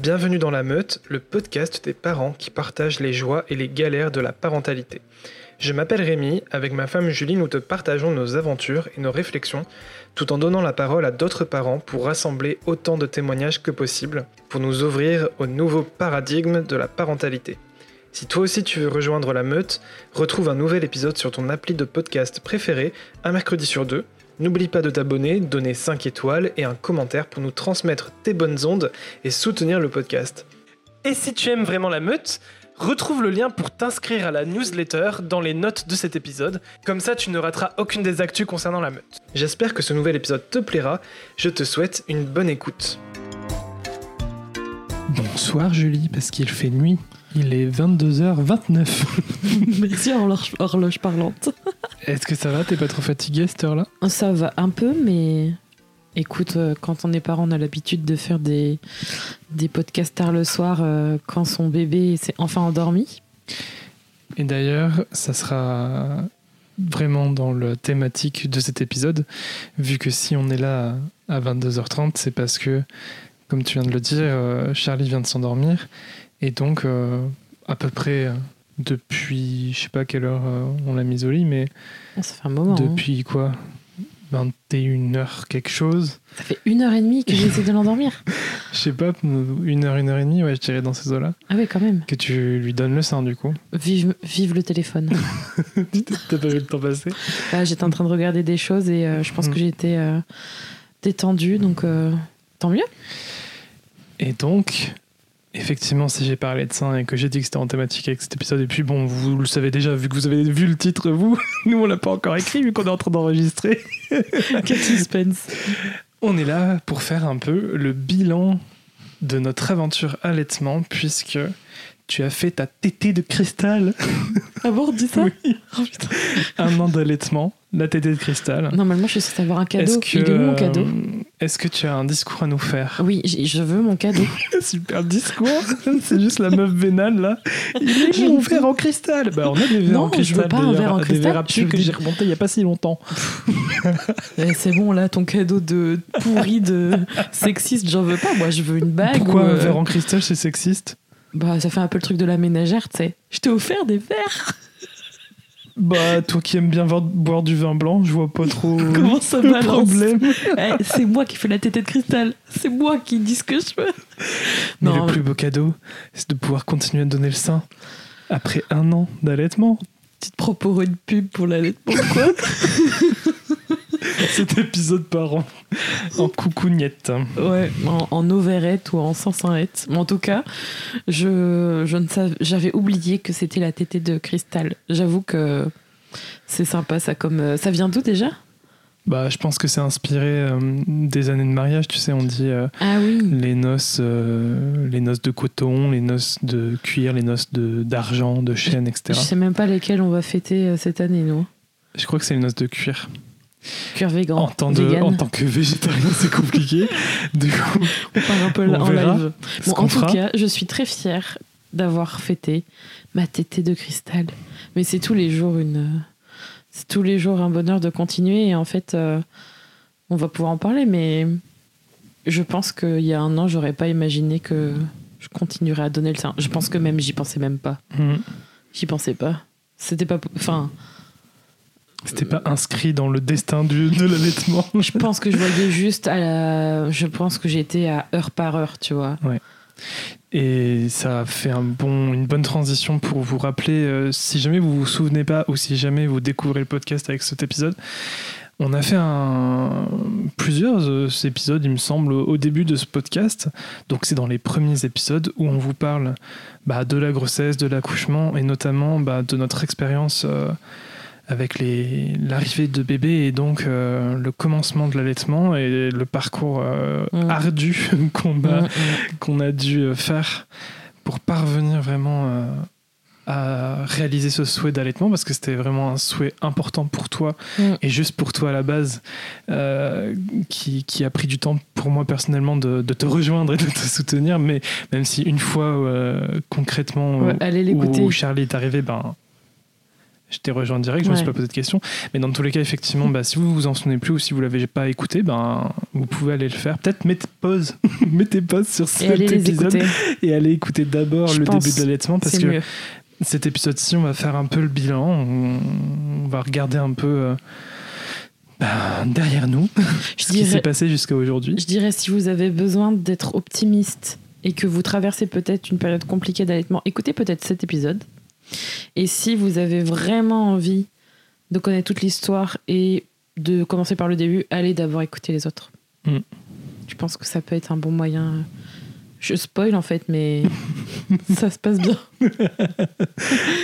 Bienvenue dans La Meute, le podcast des parents qui partagent les joies et les galères de la parentalité. Je m'appelle Rémi, avec ma femme Julie, nous te partageons nos aventures et nos réflexions, tout en donnant la parole à d'autres parents pour rassembler autant de témoignages que possible, pour nous ouvrir au nouveau paradigme de la parentalité. Si toi aussi tu veux rejoindre la meute, retrouve un nouvel épisode sur ton appli de podcast préféré, un mercredi sur deux. N'oublie pas de t'abonner, donner 5 étoiles et un commentaire pour nous transmettre tes bonnes ondes et soutenir le podcast. Et si tu aimes vraiment la meute, retrouve le lien pour t'inscrire à la newsletter dans les notes de cet épisode, comme ça tu ne rateras aucune des actus concernant la meute. J'espère que ce nouvel épisode te plaira, je te souhaite une bonne écoute. Bonsoir Julie, parce qu'il fait nuit. Il est 22h29. Merci horloge, horloge parlante. Est-ce que ça va? T'es pas trop fatigué à cette heure-là? Ça va un peu, mais écoute, euh, quand on est parent, on a l'habitude de faire des, des podcasts tard le soir euh, quand son bébé s'est enfin endormi. Et d'ailleurs, ça sera vraiment dans la thématique de cet épisode, vu que si on est là à 22h30, c'est parce que, comme tu viens de le dire, euh, Charlie vient de s'endormir et donc, euh, à peu près euh, depuis, je sais pas quelle heure euh, on l'a mise au lit, mais. Ah, ça fait un moment. hein. Depuis quoi? 21h quelque chose. Ça fait une heure et demie que j'essaie de l'endormir. Je sais pas, une heure, une heure et demie, ouais, je dirais dans ces eaux-là. Ah oui, quand même. Que tu lui donnes le sein, du coup. Vive, vive le téléphone. T'as pas vu le temps passer? Là, j'étais en train de regarder des choses et euh, je pense Mm. que j'étais euh, détendue, donc euh, tant mieux. Et donc, effectivement, si j'ai parlé de ça et que j'ai dit que c'était en thématique avec cet épisode, et puis bon, vous le savez déjà, vu que vous avez vu le titre, vous, nous on l'a pas encore écrit, vu qu'on est en train d'enregistrer. Quel suspense. On est là pour faire un peu le bilan de notre aventure allaitement, puisque tu as fait ta tétée de cristal, Ah bon, dis ça Oui. Oh, un an d'allaitement, la tétée de cristal. Normalement, je suis censée avoir un cadeau. Est-ce que, Il est où mon cadeau euh, Est-ce que tu as un discours à nous faire Oui, je veux mon cadeau. Super discours C'est juste la meuf vénale là. Il est mon verre en cristal Bah on a des verres Non, en cristal. je veux pas un verre en Des cristal, verres à je pied veux que des- j'ai remonté il y a pas si longtemps. Eh, c'est bon, là, ton cadeau de pourri de sexiste, j'en veux pas. Moi, je veux une bague. Pourquoi ou, un euh, verre en cristal c'est sexiste Bah, ça fait un peu le truc de la ménagère, tu sais. Je t'ai offert des verres. Bah toi qui aimes bien boire, du vin blanc, je vois pas trop Comment ça le balance problème. Eh, C'est moi qui fais la tétée de cristal. C'est moi qui dis ce que je veux. Mais Non, le plus beau cadeau, c'est de pouvoir continuer à donner le sein après un an d'allaitement. Petite propos une pub pour l'allaitement, quoi. Cet épisode par an en coucougnette. Ouais, en, en ovérette ou en sansanette. Mais en tout cas, je, je ne savais, j'avais oublié que c'était la tétée de cristal. J'avoue que c'est sympa, ça comme. euh, Ça vient d'où déjà? Bah je pense que c'est inspiré euh, des années de mariage, tu sais, on dit euh, Ah oui. les noces, euh, les noces de coton, les noces de cuir, les noces de d'argent, de chêne, Je etc. sais même pas lesquelles on va fêter cette année, nous. Je crois que c'est les noces de cuir. Végan. En, tant de- vegan. en tant que végétarien, c'est compliqué. Du coup, On part un peu on en verra live. Bon, en tout fera. cas, je suis très fière d'avoir fêté ma tétée de cristal. Mais c'est tous les jours une. C'est tous les jours un bonheur de continuer. Et en fait, euh, on va pouvoir en parler, mais je pense qu'il y a un an, j'aurais pas imaginé que je continuerais à donner le sein. Je pense que même j'y pensais même pas. Mhm. J'y pensais pas. C'était pas. Enfin, C'était pas inscrit dans le destin du, de l'allaitement. je pense que je voyais juste à la. Je pense que j'étais à heure par heure, tu vois. Et ça fait un bon, une bonne transition pour vous rappeler, euh, si jamais vous vous souvenez pas ou si jamais vous découvrez le podcast avec cet épisode, on a fait un, plusieurs euh, épisodes, il me semble, au début de ce podcast. Donc c'est dans les premiers épisodes où on vous parle bah, de la grossesse, de l'accouchement et notamment bah, de notre expérience euh, avec l'arrivée de bébé et donc euh, le commencement de l'allaitement et le parcours euh, Mm. ardu qu'on a Mm, mm. qu'on a dû euh, faire pour parvenir vraiment euh, à réaliser ce souhait d'allaitement parce que c'était vraiment un souhait important pour toi et juste pour toi à la base qui, qui a pris du temps pour moi personnellement de, de te rejoindre et de te soutenir mais même si une fois concrètement Ouais, l'écouter. où Charlie est arrivé ben je t'ai rejoint direct, je me suis pas posé de questions. Mais dans tous les cas, effectivement, bah, si vous vous en souvenez plus ou si vous l'avez pas écouté, ben, vous pouvez aller le faire. Peut-être mettez pause, mettez pause sur cet épisode et allez écouter d'abord le début de l'allaitement parce que cet épisode-ci, on va faire un peu le bilan. On, va regarder un peu. Euh, bah, derrière nous, je ce qui s'est passé jusqu'à aujourd'hui. Je dirais si vous avez besoin d'être optimiste et que vous traversez peut-être une période compliquée d'allaitement, écoutez peut-être cet épisode. Et si vous avez vraiment envie de connaître toute l'histoire et de commencer par le début, allez d'abord écouter les autres. Mm. Je pense que ça peut être un bon moyen. Je spoil en fait, mais ça se passe bien.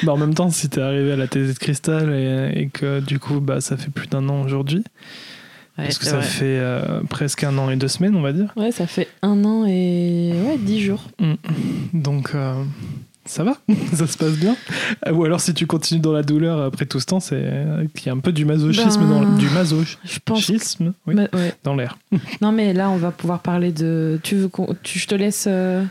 bah en même temps, si t'es arrivé à la thèse de cristal et, que du coup, bah, ça fait plus d'un an aujourd'hui. parce que ça fait euh, presque un an et deux semaines, on va dire. Ouais, ça fait un an et ouais, dix jours. Mm. Donc, euh, ça va, ça se passe bien. Ou alors si tu continues dans la douleur après tout ce temps, c'est qu'il y a un peu du masochisme dans ben, du masochisme oui, dans l'air. Non mais là on va pouvoir parler de. Tu veux qu'on, je te laisse euh,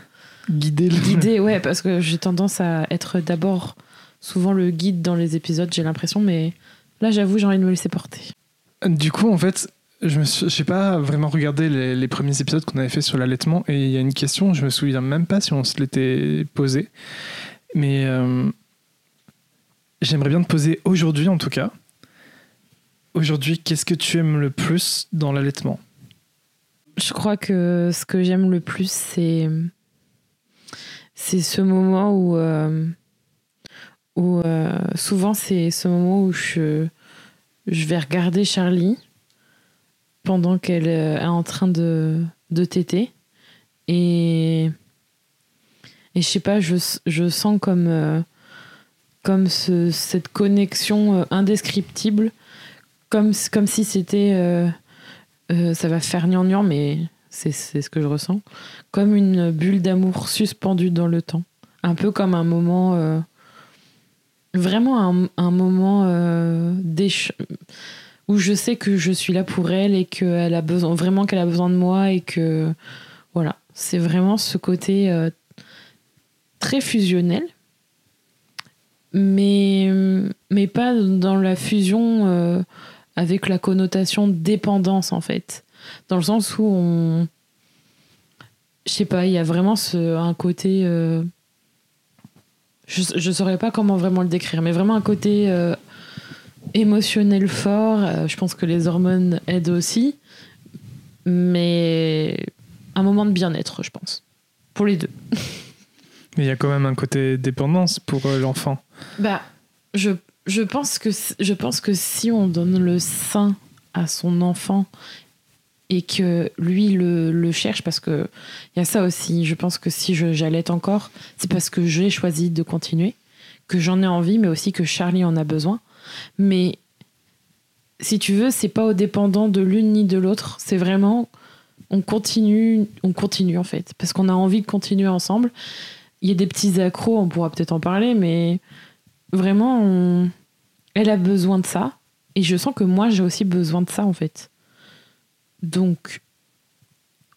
guider. Le... Guider, ouais, parce que j'ai tendance à être d'abord souvent le guide dans les épisodes, j'ai l'impression, mais là j'avoue j'ai envie de me laisser porter. Du coup en fait, je n'ai pas vraiment regardé les, premiers épisodes qu'on avait fait sur l'allaitement et il y a une question, je me souviens même pas si on se l'était posée, mais euh, j'aimerais bien te poser aujourd'hui en tout cas. Aujourd'hui, qu'est-ce que tu aimes le plus dans l'allaitement? Je crois que ce que j'aime le plus, c'est c'est ce moment où euh, où euh, souvent c'est ce moment où je je vais regarder Charlie pendant qu'elle euh, est en train de, de téter. Et, et je sais pas, je, je sens comme, euh, comme ce, cette connexion euh, indescriptible, comme, comme si c'était. ça va faire gnangnan, mais c'est ce que je ressens. Comme une bulle d'amour suspendue dans le temps. Un peu comme un moment. vraiment un, un moment où je sais que je suis là pour elle et qu'elle a besoin vraiment qu'elle a besoin de moi et que voilà. C'est vraiment ce côté euh, très fusionnel mais mais pas dans la fusion euh, avec la connotation dépendance en fait. Dans le sens où on je sais pas il y a vraiment ce, un côté euh, je, je saurais pas comment vraiment le décrire mais vraiment un côté émotionnel fort. Euh, je pense que les hormones aident aussi. Mais un moment de bien-être, je pense. Pour les deux. Mais il y a quand même un côté dépendance pour euh, l'enfant. Bah, je, je, pense que, je pense que si on donne le sein à son enfant et que lui le, le cherche, parce que il y a ça aussi, je pense que si j'allaite encore, c'est parce que j'ai choisi de continuer, que j'en ai envie, mais aussi que Charlie en a besoin. Mais si tu veux, c'est pas au dépendant de l'une ni de l'autre. C'est vraiment, on continue, on continue en fait, parce qu'on a envie de continuer ensemble. Il y a des petits accros, on pourra peut-être en parler, mais vraiment, elle a besoin de ça. Et je sens que moi, j'ai aussi besoin de ça en fait. Donc,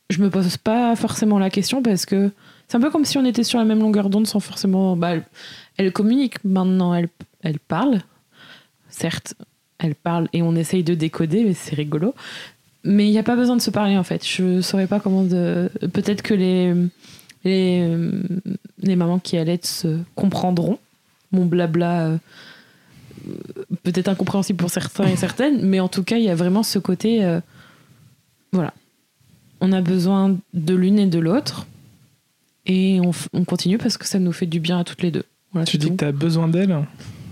je me pose pas forcément la question parce que c'est un peu comme si on était sur la même longueur d'onde sans forcément. Bah, elle, communique maintenant, elle, elle parle, certes, elle parle et on essaye de décoder, mais c'est rigolo. Mais il n'y a pas besoin de se parler en fait. Je ne saurais pas comment de. Peut-être que les, les, les mamans qui allaitent se comprendront. Mon blabla, euh, peut-être incompréhensible pour certains et certaines, mais en tout cas, il y a vraiment ce côté. Euh, voilà. On a besoin de l'une et de l'autre. Et on, on, continue parce que ça nous fait du bien à toutes les deux. Voilà, tu dis que tu as besoin d'elle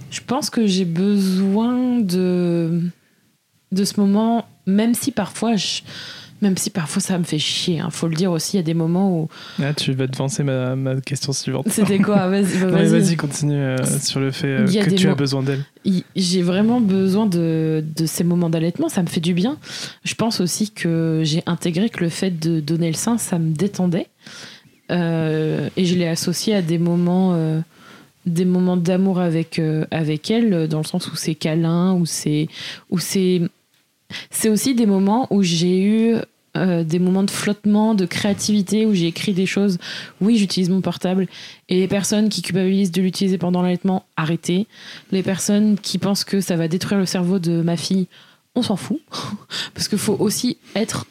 je pense que j'ai besoin de, de ce moment, même si parfois même si parfois ça me fait chier, il faut le dire aussi, il y a des moments où... Ah, tu vas devancer ma, ma question suivante. C'était quoi Vas-y, bah, vas continue euh, sur le fait euh, que tu as besoin d'elle. J'ai vraiment besoin de, de ces moments d'allaitement, ça me fait du bien. Je pense aussi que j'ai intégré que le fait de donner le sein, ça me détendait. Euh, et je l'ai associé à des moments des moments d'amour avec, euh, avec elle, dans le sens où c'est câlin, où c'est. C'est c'est aussi des moments où j'ai eu euh, des moments de flottement, de créativité où j'ai écrit des choses. Oui, j'utilise mon portable. Et les personnes qui culpabilisent de l'utiliser pendant l'allaitement, arrêtez. Les personnes qui pensent que ça va détruire le cerveau de ma fille, on s'en fout. Parce qu'il faut aussi être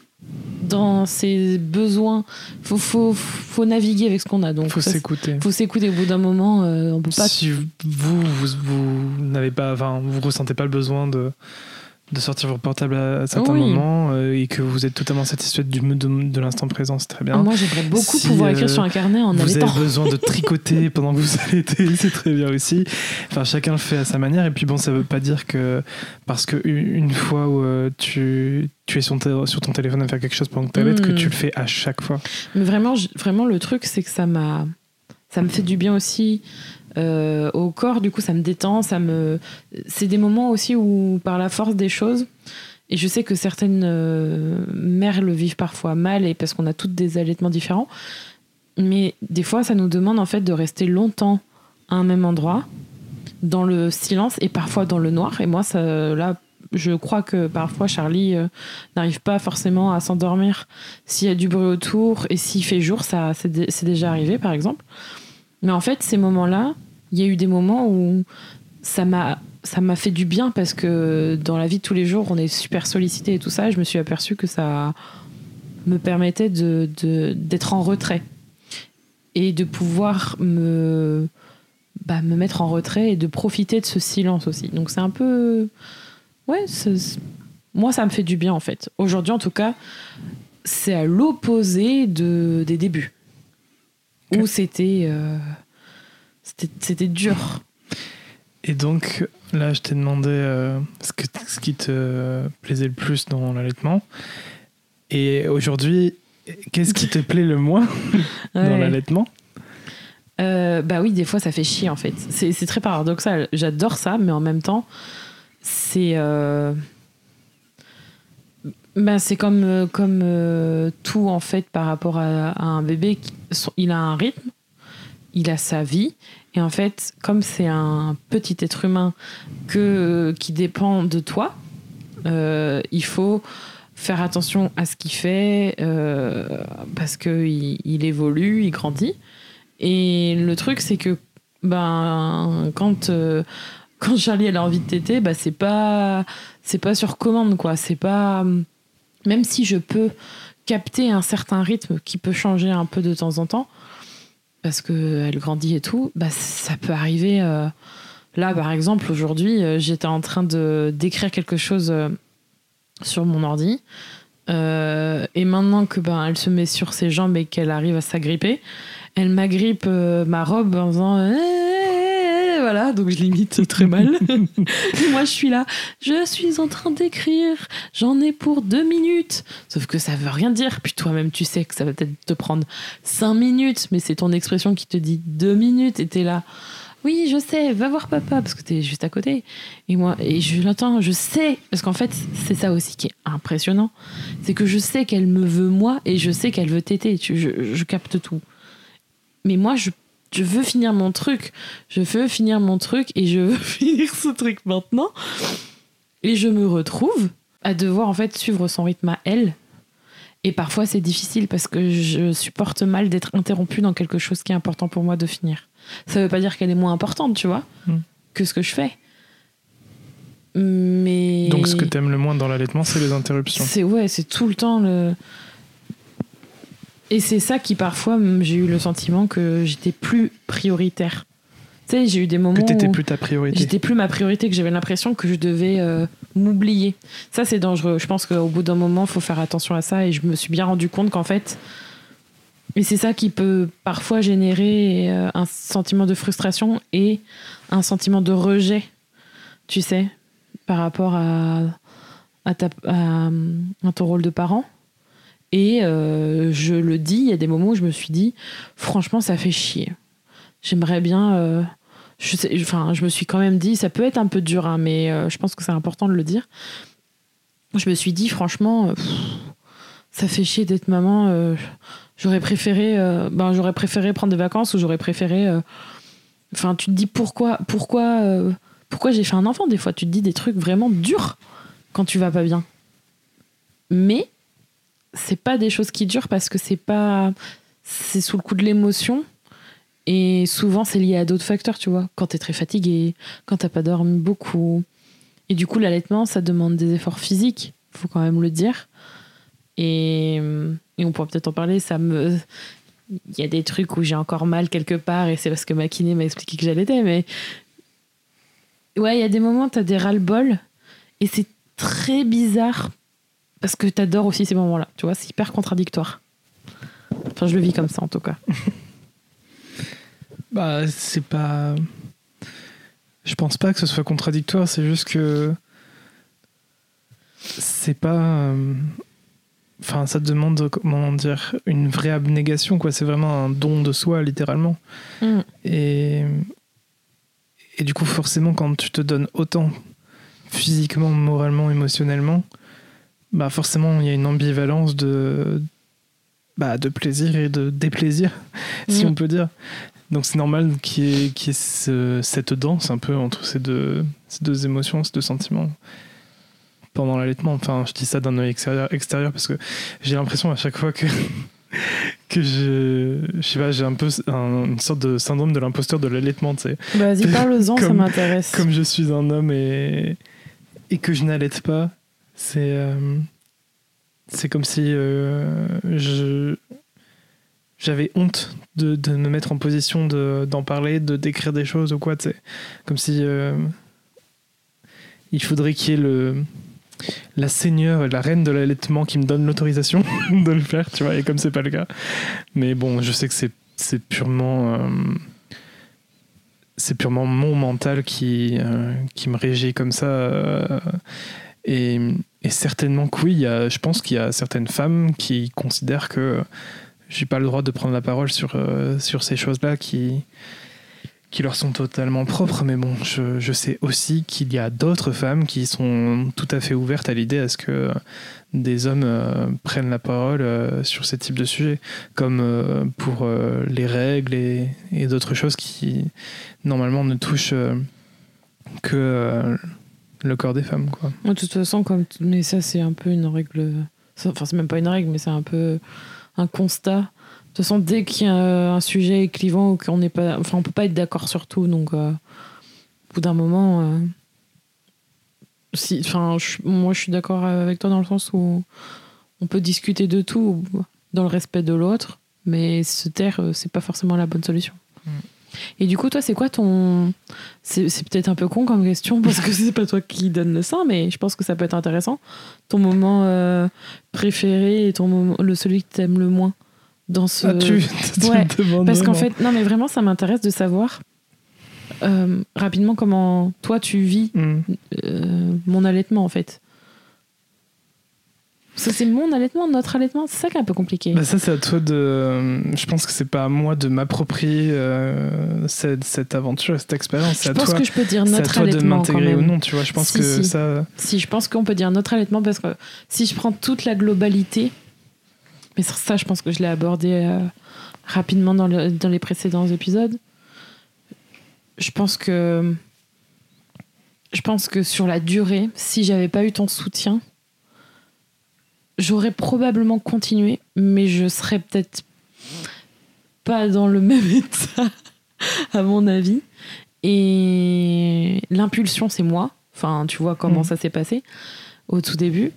dans ses besoins. Faut, faut, faut naviguer avec ce qu'on a. Donc, faut s'écouter. Faut s'écouter. Au bout d'un moment, euh, on peut pas. Si vous, vous, vous n'avez pas, enfin, vous ressentez pas le besoin de de sortir votre portable à certains moments euh, et que vous êtes totalement satisfaite du, de, de l'instant présent, c'est très bien. Moi, j'aimerais beaucoup pouvoir écrire sur un carnet en Vous avez besoin de tricoter pendant que vous allaitez, c'est très bien aussi. Enfin, chacun le fait à sa manière. Et puis bon, ça veut pas dire que parce que une fois où euh, tu, tu es sur ton, sur ton téléphone à faire quelque chose pendant que tu allaites, que hmm. tu le fais à chaque fois. Mais vraiment, vraiment le truc, c'est que ça m'a, ça me fait du bien aussi euh, au corps, du coup, ça me détend, ça me. C'est des moments aussi où, par la force des choses, et je sais que certaines euh, mères le vivent parfois mal, et parce qu'on a toutes des allaitements différents, mais des fois, ça nous demande en fait de rester longtemps à un même endroit, dans le silence et parfois dans le noir. Et moi, ça, là, je crois que parfois Charlie euh, n'arrive pas forcément à s'endormir s'il y a du bruit autour et s'il fait jour, ça c'est déjà arrivé par exemple. Mais en fait, ces moments-là, il y a eu des moments où ça m'a ça m'a fait du bien parce que dans la vie de tous les jours, on est super sollicité et tout ça. Et je me suis aperçu que ça me permettait de, d'être en retrait et de pouvoir me, bah, me mettre en retrait et de profiter de ce silence aussi. Donc c'est un peu. Ouais, moi ça me fait du bien en fait. Aujourd'hui en tout cas, c'est à l'opposé de, des débuts. Où c'était. Euh, c'était dur. Et donc, là, je t'ai demandé euh, ce, que, ce qui te plaisait le plus dans l'allaitement. Et aujourd'hui, qu'est-ce qui te plaît le moins dans l'allaitement? Euh, Bah oui, des fois, ça fait chier, en fait. C'est très paradoxal. J'adore ça, mais en même temps, c'est... Euh, bah, c'est comme, comme tout, en fait, par rapport à, à un bébé. Il a un rythme il a sa vie. Et en fait, comme c'est un petit être humain que, qui dépend de toi, euh, il faut faire attention à ce qu'il fait euh, parce qu'il il évolue, il grandit. Et le truc, c'est que ben, quand, euh, quand Charlie a envie de téter, ben, c'est pas, sur commande. Même si je peux capter un certain rythme qui peut changer un peu de temps en temps, parce qu'elle grandit et tout, bah, ça peut arriver. Euh, là, par exemple, aujourd'hui, euh, j'étais en train de d'écrire quelque chose euh, sur mon ordi. et maintenant que ben, elle se met sur ses jambes et qu'elle arrive à s'agripper, elle m'agrippe ma robe en faisant voilà, donc je limite très mal. moi, je suis là, je suis en train d'écrire, j'en ai pour deux minutes. Sauf que ça veut rien dire. Puis toi-même, tu sais que ça va peut-être te prendre cinq minutes, mais c'est ton expression qui te dit deux minutes et t'es là. Oui, je sais, va voir papa, parce que t'es juste à côté. Et moi, et je l'entends, je sais, parce qu'en fait, c'est ça aussi qui est impressionnant. C'est que je sais qu'elle me veut moi et je sais qu'elle veut t'aider. Je, je capte tout. Mais moi, je je veux finir mon truc, je veux finir mon truc et je veux finir ce truc maintenant. Et je me retrouve à devoir en fait suivre son rythme à elle. Et parfois c'est difficile parce que je supporte mal d'être interrompue dans quelque chose qui est important pour moi de finir. Ça veut pas dire qu'elle est moins importante, tu vois, hmm. que ce que je fais. Mais. Donc ce que t'aimes le moins dans l'allaitement, c'est les interruptions. C'est ouais, c'est tout le temps le. Et c'est ça qui parfois j'ai eu le sentiment que j'étais plus prioritaire. Tu sais, j'ai eu des moments que t'étais plus ta priorité. J'étais plus ma priorité, que j'avais l'impression que je devais euh, m'oublier. Ça c'est dangereux. Je pense qu'au bout d'un moment, il faut faire attention à ça. Et je me suis bien rendu compte qu'en fait, et c'est ça qui peut parfois générer euh, un sentiment de frustration et un sentiment de rejet, tu sais, par rapport à, à, ta, à ton rôle de parent. Et euh, je le dis, il y a des moments où je me suis dit, franchement, ça fait chier. J'aimerais bien. Euh, je, enfin, je me suis quand même dit, ça peut être un peu dur, hein, mais euh, je pense que c'est important de le dire. Je me suis dit, franchement, ça fait chier d'être maman. j'aurais préféré, ben, j'aurais préféré prendre des vacances ou j'aurais préféré. Enfin, tu te dis pourquoi, pourquoi, pourquoi j'ai fait un enfant des fois. Tu te dis des trucs vraiment durs quand tu vas pas bien. Mais c'est pas des choses qui durent parce que c'est pas. C'est sous le coup de l'émotion. Et souvent, c'est lié à d'autres facteurs, tu vois. Quand t'es très fatigué, quand t'as pas dormi beaucoup. Et du coup, l'allaitement, ça demande des efforts physiques, faut quand même le dire. Et, et on pourra peut-être en parler, ça me. Il y a des trucs où j'ai encore mal quelque part, et c'est parce que ma kiné m'a expliqué que j'allaitais, mais. Ouais, il y a des moments, t'as des ras-le-bol, et c'est très bizarre, parce que t'adores aussi ces moments-là, tu vois, c'est hyper contradictoire. Enfin, je le vis comme ça, en tout cas. Bah, c'est pas. Je pense pas que ce soit contradictoire, c'est juste que. C'est pas. euh, Enfin, ça demande, comment dire, une vraie abnégation, quoi. C'est vraiment un don de soi, littéralement. Mm. Et. Et du coup, forcément, quand tu te donnes autant, physiquement, moralement, émotionnellement, bah, forcément, il y a une ambivalence de. Bah, de plaisir et de déplaisir, si Mm. on peut dire. Donc c'est normal qu'il y ait, qu'il y ait ce- cette danse un peu entre ces deux, ces deux émotions, ces deux sentiments pendant l'allaitement. Enfin, je dis ça d'un œil extérieur, extérieur parce que j'ai l'impression à chaque fois que, que je, je sais pas, j'ai un peu un- une sorte de syndrome de l'imposteur de l'allaitement, tu sais. Vas-y, parle-en, ça m'intéresse. Comme je suis un homme et, et que je n'allaite pas, c'est euh, c'est comme si euh, je j'avais honte de, de me mettre en position de- d'en parler, de décrire des choses ou quoi, sais. Comme si euh, il faudrait qu'il y ait le la seigneur la reine de l'allaitement qui me donne l'autorisation de le faire, tu vois, et comme c'est pas le cas. Mais bon, je sais que c'est c'est purement c'est purement mon mental qui, qui me régit comme ça. Et, certainement que oui, il y a, je pense qu'il y a certaines femmes qui considèrent que j'ai pas le droit de prendre la parole sur, euh, sur ces choses-là qui, qui leur sont totalement propres. Mais bon, je, sais aussi qu'il y a d'autres femmes qui sont tout à fait ouvertes à l'idée à ce que des hommes euh, prennent la parole euh, sur ces types de sujets, comme pour les règles et, d'autres choses qui normalement ne touchent que le corps des femmes. Quoi. De toute façon, comme mais ça, c'est un peu une règle. Enfin, c'est même pas une règle, mais c'est un peu un constat. De toute façon, dès qu'il y a un sujet clivant ou qu'on n'est pas, enfin, on peut pas être d'accord sur tout, donc euh, au bout d'un moment, euh, si, enfin, je- moi, je suis d'accord avec toi dans le sens où on peut discuter de tout dans le respect de l'autre, mais se taire, euh, c'est pas forcément la bonne solution. Mm. Et du coup, toi, c'est quoi ton. C'est c'est peut-être un peu con comme question parce que c'est pas toi qui donne le sein, mais je pense que ça peut être intéressant. Ton moment euh, préféré et ton moment, le celui que t'aimes le moins dans ce. Ah, tu, tu Ouais, Parce qu'en fait, non, mais vraiment, ça m'intéresse de savoir euh, rapidement comment toi tu vis Hmm. euh, mon allaitement en fait. Ça, c'est mon allaitement, notre allaitement, c'est ça qui est un peu compliqué. Bah ça c'est à toi de. Je pense que c'est pas à moi de m'approprier euh, cette, cette aventure, cette expérience. je à pense toi, que je peux dire c'est à notre toi de allaitement m'intégrer ou non. Tu vois, je pense Si, que si. ça. Si, je pense qu'on peut dire notre allaitement parce que si je prends toute la globalité, mais sur ça, je pense que je l'ai abordé euh, rapidement dans, le- dans les précédents épisodes. Je pense que je pense que sur la durée, si j'avais pas eu ton soutien, j'aurais probablement continué, mais je serais peut-être pas dans le même état, à mon avis. Et l'impulsion, c'est moi. Enfin, tu vois comment Mhm. ça s'est passé au tout début.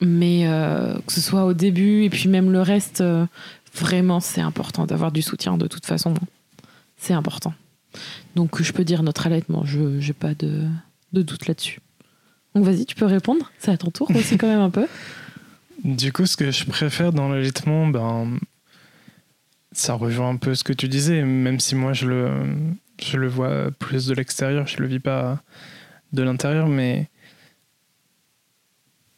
Mais euh, que ce soit au début et puis même le reste, euh, vraiment, c'est important d'avoir du soutien de toute façon. C'est important. Donc, je peux dire notre allaitement. Je n'ai pas de, de doute là-dessus. Donc, vas-y, tu peux répondre. C'est à ton tour aussi, quand même, un peu. Du coup, ce que je préfère dans l'allaitement, ben, ça rejoint un peu ce que tu disais, même si moi je le, je le vois plus de l'extérieur, je le vis pas de l'intérieur, mais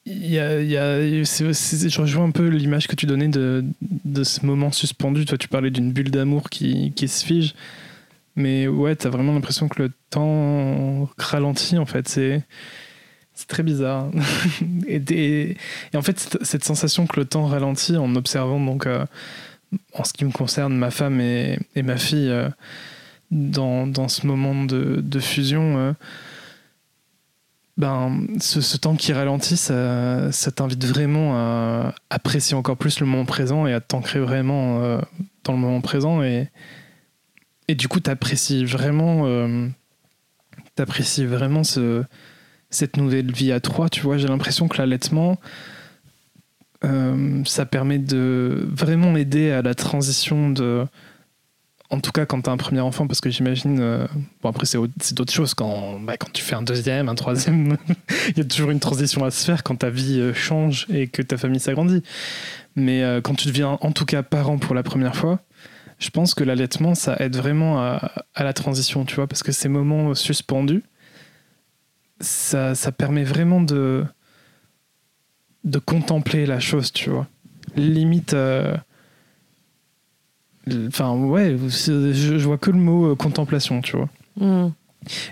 y a, y a- je rejoins un peu l'image que tu donnais de, de ce moment suspendu. Toi, tu parlais d'une bulle d'amour qui, qui se fige, mais ouais, t'as vraiment l'impression que le temps ralentit en fait. C'est c'est très bizarre. et, en fait, cette, sensation que le temps ralentit en observant, donc, euh, en ce qui me concerne, ma femme et, ma fille, euh, dans, dans ce moment de, fusion, euh, ben, ce, temps qui ralentit, ça, t'invite vraiment à apprécier encore plus le moment présent et à t'ancrer vraiment dans le moment présent. Et, et du coup, t'apprécies vraiment, t'apprécies vraiment ce, cette nouvelle vie à trois. Tu vois, j'ai l'impression que l'allaitement, euh, ça permet de vraiment aider à la transition de en tout cas quand tu as un premier enfant, parce que j'imagine, euh, bon après c'est d'autres choses, quand, bah, quand tu fais un deuxième, un troisième, il y a toujours une transition à se faire quand ta vie euh, change et que ta famille s'agrandit. Mais quand tu deviens en tout cas parent pour la première fois, je pense que l'allaitement, ça aide vraiment à, à, la transition, tu vois, parce que ces moments suspendus, ça, ça permet vraiment de, de contempler la chose, tu vois. Limite Enfin, ouais, je, vois que le mot euh, contemplation, tu vois. Hmm.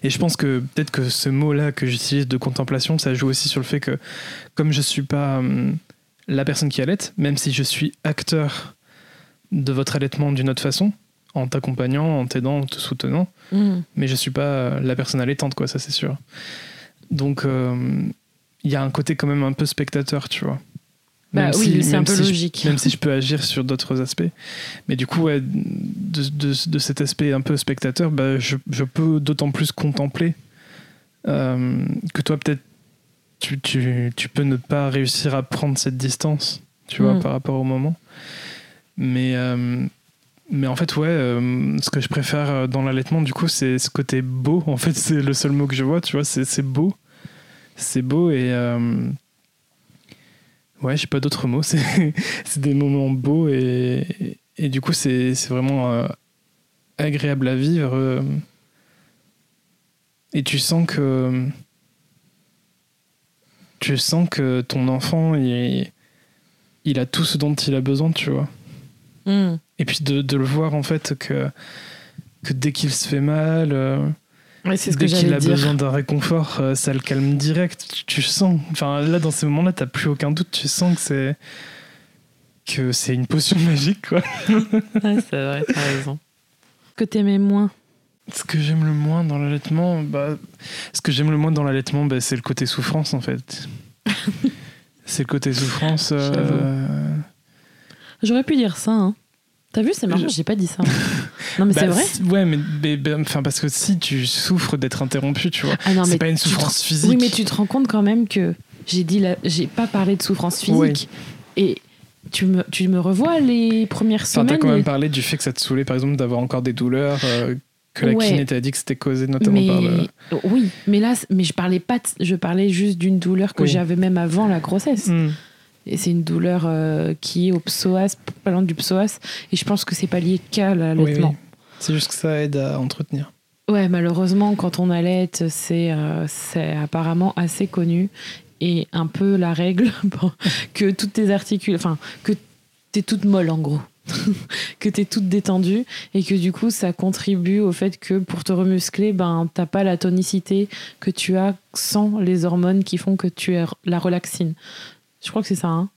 Et je pense que peut-être que ce mot-là que j'utilise de contemplation, ça joue aussi sur le fait que, comme je suis pas hum, la personne qui allait, même si je suis acteur de votre allaitement d'une autre façon, en t'accompagnant, en t'aidant, en te soutenant, hmm. mais je suis pas la personne allaitante, quoi, ça c'est sûr. Donc, euh, il y a un côté quand même un peu spectateur, tu vois. Bah oui, c'est un peu logique. même si je peux agir sur d'autres aspects. Mais du coup, de, de, cet aspect un peu spectateur, bah, je, je peux d'autant plus contempler euh, que toi, peut-être, tu, tu, tu, peux ne pas réussir à prendre cette distance, tu vois, mm. par rapport au moment. Mais, euh, mais en fait, ouais, euh, ce que je préfère dans l'allaitement, du coup, c'est ce côté beau. En fait, c'est le seul mot que je vois, tu vois, c'est beau. C'est beau et Ouais, j'ai pas d'autres mots. C'est des moments beaux et, et du coup, c'est vraiment euh, agréable à vivre. Euh. et tu sens que. Tu sens que ton enfant, il, il a tout ce dont il a besoin, tu vois. Hmm. Et puis de, de, le voir, en fait, que, que dès qu'il se fait mal. Ouais, c'est ce Dès qu'il a besoin d'un réconfort, euh, ça le calme direct. Tu, sens. Enfin, là, dans ces moments-là, t'as plus aucun doute. Tu sens que c'est que c'est une potion magique, quoi. ouais, c'est vrai, t'as raison. Que t'aimais moins Ce que j'aime le moins dans l'allaitement, bah, ce que j'aime le moins dans l'allaitement, bah, c'est le côté souffrance, en fait. c'est le côté souffrance. Euh, J'aurais pu dire ça, hein. T'as vu, c'est marrant, j'ai pas dit ça. Non, mais c'est bah, vrai. Ouais, mais, enfin, parce que si tu souffres d'être interrompu, tu vois, ah c'est pas une souffrance physique. Oui, mais tu te rends compte quand même que j'ai dit, j'ai pas parlé de souffrance physique. Et tu me, tu me revois les premières semaines. T'as quand même parlé du fait que ça te saoulait, par exemple, d'avoir encore des douleurs. Euh, que la kiné t'a dit que c'était causé notamment par le... Oui, mais là, mais je parlais pas, je parlais juste d'une douleur que j'avais même avant la grossesse. Hmm. Et c'est une douleur euh, qui est au psoas, pas loin du psoas. Et je pense que c'est pas lié qu'à l'allaitement. C'est juste que ça aide à entretenir. Ouais, malheureusement, quand on allaite, c'est euh, c'est apparemment assez connu. Et un peu la règle que toutes tes articulations. Enfin, que t'es toute molle en gros. que t'es toute détendue et que du coup ça contribue au fait que pour te remuscler ben t'as pas la tonicité que tu as sans les hormones qui font que tu es la relaxine je crois que c'est ça. Hein.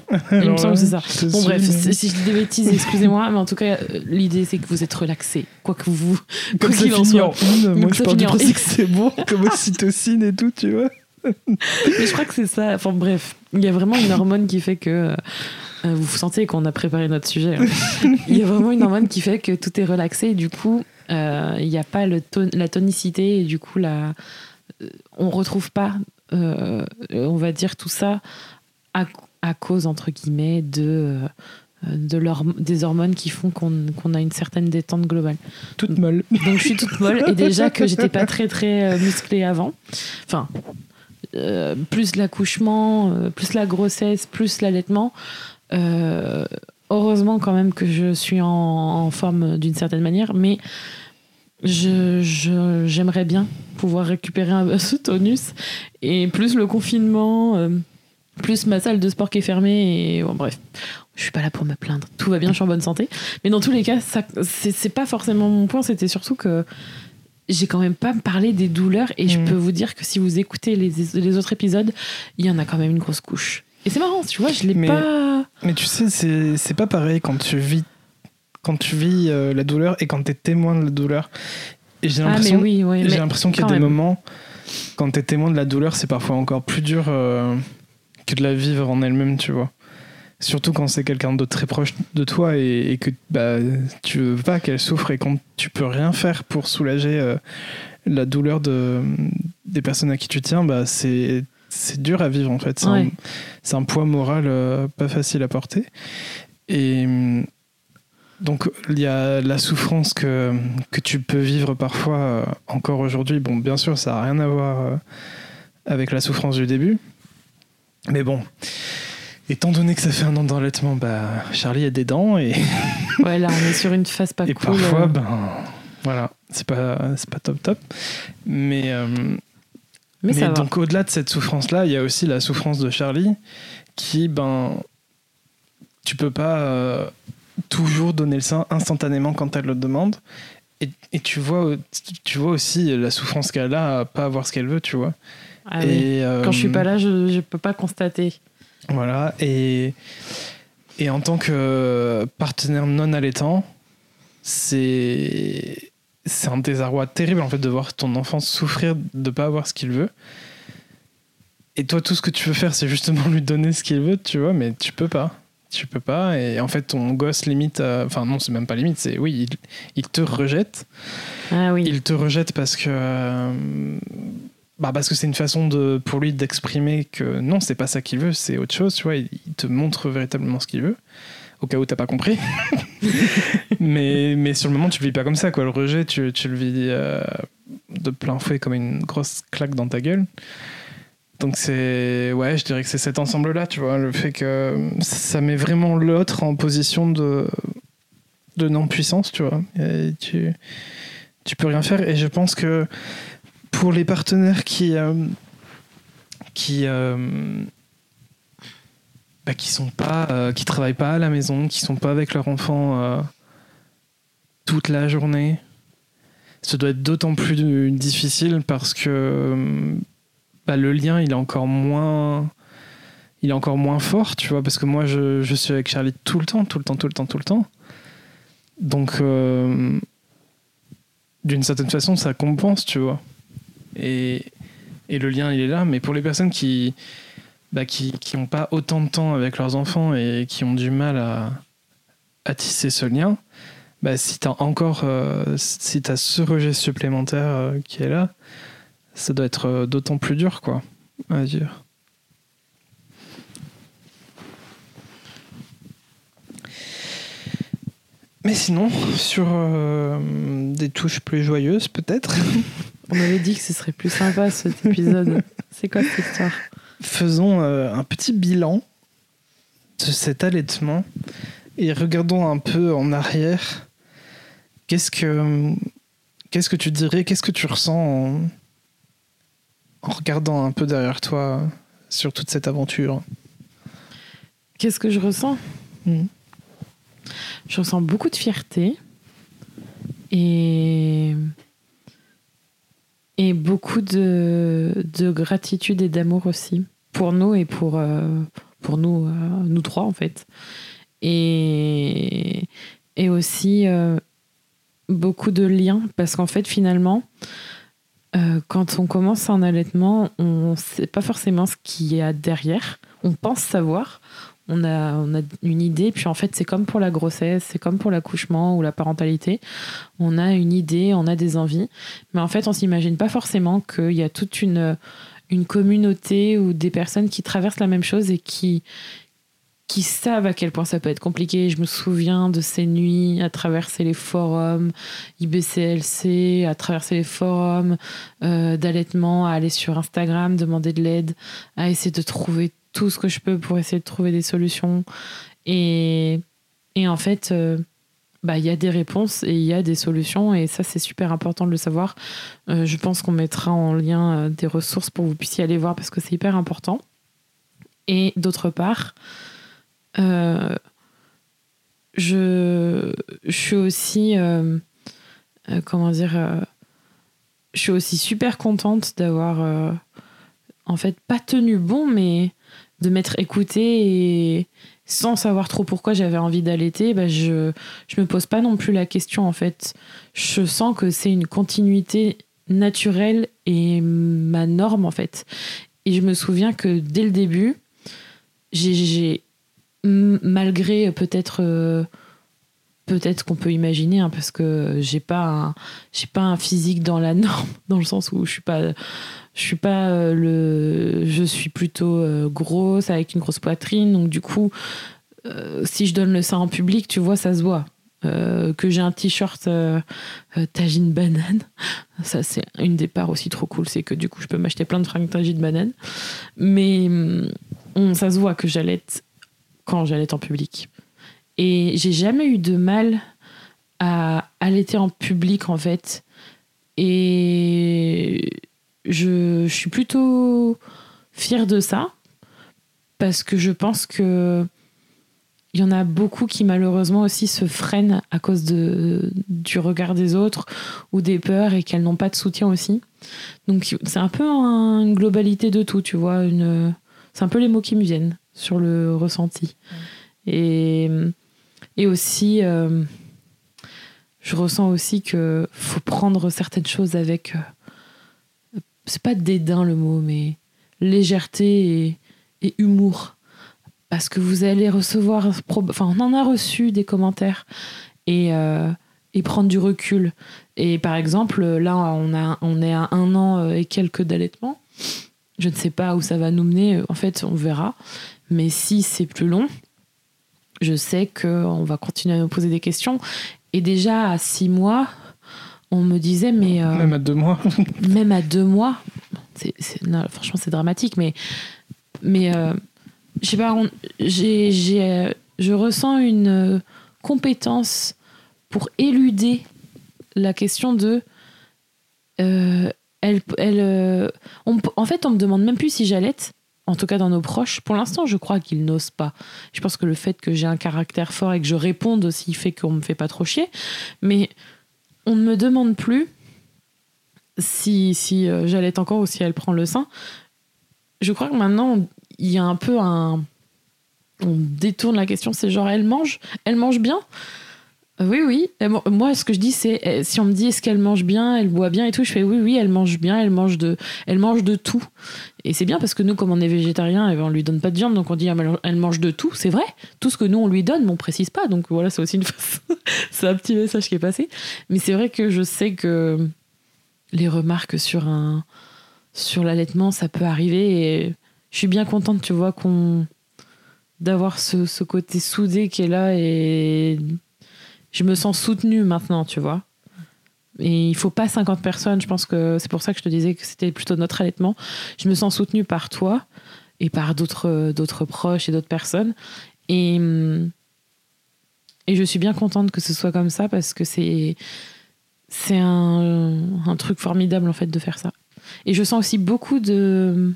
Il me semble que c'est ça. Bon, bref, si je dis des bêtises, excusez-moi, mais en tout cas, euh, l'idée c'est que vous êtes relaxé, quoi que vous. Comme ça finit en une, moi je parle du principe que c'est bon, comme ocytocine et tout, tu vois. mais je crois que c'est ça. Enfin, bref, il y a vraiment une hormone qui fait que. Euh, vous sentez qu'on a préparé notre sujet. Hein. Il y a vraiment une hormone qui fait que tout est relaxé et du coup, euh, il n'y a pas le la tonicité et du coup, la, on retrouve pas, on va dire, tout ça à, cause, entre guillemets, de, euh, de des hormones qui font qu'on a une certaine détente globale. Toute molle. Donc je suis toute molle et déjà que j'étais pas très très euh, musclée avant. Enfin, euh, plus l'accouchement, plus la grossesse, plus l'allaitement. heureusement quand même que je suis en, forme d'une certaine manière, mais j'aimerais je, bien pouvoir récupérer un, ce tonus et plus le confinement plus ma salle de sport qui est fermée et bon, bref. Je suis pas là pour me plaindre. Tout va bien je suis en bonne santé. Mais dans tous les cas ça c'est pas forcément mon point. C'était surtout que j'ai quand même pas parlé des douleurs. Et je mm. peux vous dire que si vous écoutez les, les, autres épisodes il y en a quand même une grosse couche. Et c'est marrant tu vois je l'ai pas mais tu sais c'est pas pareil quand tu vis quand tu vis euh, la douleur et quand tu es témoin de la douleur. Et j'ai ah, l'impression oui, oui, j'ai l'impression qu'il y a des moments quand t'es témoin de la douleur, c'est parfois encore plus dur euh, que de la vivre en elle-même, tu vois. Surtout quand c'est quelqu'un de très proche de toi et, que bah, tu veux pas qu'elle souffre et quand tu peux rien faire pour soulager euh, la douleur de, des personnes à qui tu tiens, bah, c'est c'est dur à vivre en fait. C'est un, poids moral euh, pas facile à porter. Et donc il y a la souffrance que, que tu peux vivre parfois euh, encore aujourd'hui. Bon, bien sûr, ça n'a rien à voir avec la souffrance du début. Mais bon, étant donné que ça fait un an d'enlaitement, bah, Charlie a des dents et... ouais, là on est sur une phase pas et cool. Et parfois, ben, voilà, c'est pas, pas top top. Mais... Mais, donc au-delà de cette souffrance-là, il y a aussi la souffrance de Charlie qui, ben, tu peux pas euh, toujours donner le sein instantanément quand elle le demande. Et, et tu, vois, tu vois aussi la souffrance qu'elle a à pas avoir ce qu'elle veut, tu vois. Ah et, euh, quand je suis pas là, je, ne peux pas constater. Voilà. Et, et en tant que partenaire non allaitant, c'est c'est un désarroi terrible en fait de voir ton enfant souffrir de pas avoir ce qu'il veut. Et toi, tout ce que tu veux faire, c'est justement lui donner ce qu'il veut, tu vois, mais tu peux pas. Tu peux pas. Et en fait, ton gosse limite. Enfin, non, c'est même pas limite, c'est oui, il, te rejette. Ah oui. Il te rejette parce que. Euh, bah parce que c'est une façon de, pour lui d'exprimer que non, c'est pas ça qu'il veut, c'est autre chose, tu vois. il te montre véritablement ce qu'il veut au cas où t'as pas compris. mais, mais sur le moment, tu le vis pas comme ça, quoi. Le rejet, tu, tu le vis euh, de plein fouet comme une grosse claque dans ta gueule. Donc c'est, ouais, je dirais que c'est cet ensemble-là, tu vois, le fait que ça met vraiment l'autre en position de, de non-puissance, tu vois. Tu, tu peux rien faire. Et je pense que pour les partenaires qui, euh, qui euh, bah, qui sont pas, euh, qui travaillent pas à la maison, qui sont pas avec leur enfant euh, toute la journée. Ça doit être d'autant plus difficile parce que bah, le lien il est encore moins il est encore moins fort, tu vois, parce que moi je, je, suis avec Charlie tout le temps, tout le temps, tout le temps, tout le temps. Donc d'une certaine façon ça compense, tu vois. Et, le lien il est là, mais pour les personnes qui bah, qui n'ont pas autant de temps avec leurs enfants et qui ont du mal à, tisser ce lien, bah, si tu as encore euh, si ce rejet supplémentaire euh, qui est là, ça doit être euh, d'autant plus dur, quoi, à dire. Mais sinon, sur des touches plus joyeuses, peut-être. On avait dit que ce serait plus sympa cet épisode. C'est quoi cette histoire? Faisons euh, un petit bilan de cet allaitement et regardons un peu en arrière. Qu'est-ce que, qu'est-ce que tu dirais, qu'est-ce que tu ressens en, regardant un peu derrière toi sur toute cette aventure? Qu'est-ce que je ressens? Hmm. Je ressens beaucoup de fierté et, et beaucoup de, de gratitude et d'amour aussi pour nous et pour, euh, pour nous, euh, nous trois, en fait. Et, et aussi euh, beaucoup de liens, parce qu'en fait, finalement, quand on commence un allaitement, on ne sait pas forcément ce qu'il y a derrière. On pense savoir, on a, une idée, puis en fait, c'est comme pour la grossesse, c'est comme pour l'accouchement ou la parentalité. On a une idée, on a des envies, mais en fait, on s'imagine pas forcément qu'il y a toute une communauté ou des personnes qui traversent la même chose et qui, qui savent à quel point ça peut être compliqué. Je me souviens de ces nuits à traverser les forums IBCLC, à traverser les forums euh, d'allaitement, à aller sur Instagram, demander de l'aide, à essayer de trouver tout ce que je peux pour essayer de trouver des solutions. Et, et en fait, euh, bah, il y a des réponses et il y a des solutions et ça c'est super important de le savoir. Euh, je pense qu'on mettra en lien euh, des ressources pour que vous puissiez aller voir parce que c'est hyper important. Et d'autre part, je, je, suis aussi, comment dire, je suis aussi super contente d'avoir, en fait, pas tenu bon, mais de m'être écoutée et sans savoir trop pourquoi j'avais envie d'allaiter, bah je je me pose pas non plus la question en fait. Je sens que c'est une continuité naturelle est ma norme en fait. Et je me souviens que dès le début, j'ai malgré peut-être euh, peut-être qu'on peut imaginer hein, parce que j'ai pas j'ai pas un physique dans la norme dans le sens où je suis pas je suis pas euh, le je suis plutôt euh, grosse avec une grosse poitrine. Donc du coup si je donne le sein en public tu vois ça se voit. Que j'ai un t-shirt tagine banane ça c'est une des parts aussi trop cool c'est que du coup je peux m'acheter plein de fringues tagine banane. Mais hum, ça se voit que j'allais quand j'allais en public. Et j'ai jamais eu de mal à allaiter en public, en fait. Et je, je suis plutôt fière de ça, parce que je pense que il y en a beaucoup qui malheureusement aussi se freinent à cause de, du regard des autres ou des peurs et qu'elles n'ont pas de soutien aussi. Donc c'est un peu une globalité de tout, tu vois. Une, c'est un peu les mots qui me viennent sur le ressenti. Et, et aussi, euh, je ressens aussi que faut prendre certaines choses avec. Euh, c'est pas dédain le mot, mais légèreté et, humour. Parce que vous allez recevoir. Enfin, on en a reçu des commentaires. Et. Euh, et prendre du recul. Et par exemple, là, on, a, on est à un an et quelques d'allaitement. Je ne sais pas où ça va nous mener. En fait, on verra. Mais si c'est plus long, je sais qu'on va continuer à me poser des questions. Et déjà à six mois, on me disait, mais. Euh, même à deux mois. même à deux mois. franchement, c'est dramatique, mais. Mais. Euh, je sais pas, j'ai, je ressens une compétence pour éluder la question de. Euh, elle, elle, en fait, on me demande même plus si j'allaite en tout cas dans nos proches, pour l'instant, je crois qu'ils n'osent pas. Je pense que le fait que j'ai un caractère fort et que je réponde aussi fait qu'on me fait pas trop chier. Mais on ne me demande plus si, si euh, j'allais encore ou si elle prend le sein. Je crois que maintenant, il y a un peu un. On détourne la question, c'est genre, elle mange Elle mange bien oui, oui. Moi, ce que je dis, c'est eh, si on me dit est-ce qu'elle mange bien, elle boit bien et tout, je fais oui, oui, elle mange bien, elle mange de, elle mange de tout. Et c'est bien parce que nous, comme on est végétarien, eh ben, on lui donne pas de viande, donc on dit ah, elle mange de tout. C'est vrai. Tout ce que nous on lui donne, mais on précise pas. Donc voilà, c'est aussi une c'est un petit message qui est passé. Mais c'est vrai que je sais que les remarques sur un, sur l'allaitement, ça peut arriver. Et je suis bien contente, tu vois, d'avoir ce, ce côté soudé qui est là et je me sens soutenue maintenant, tu vois. Et il faut pas 50 personnes. Je pense que c'est pour ça que je te disais que c'était plutôt notre allaitement. Je me sens soutenue par toi et par d'autres, proches et d'autres personnes. Et, et je suis bien contente que ce soit comme ça parce que c'est, c'est un, un truc formidable en fait de faire ça. Et je sens aussi beaucoup de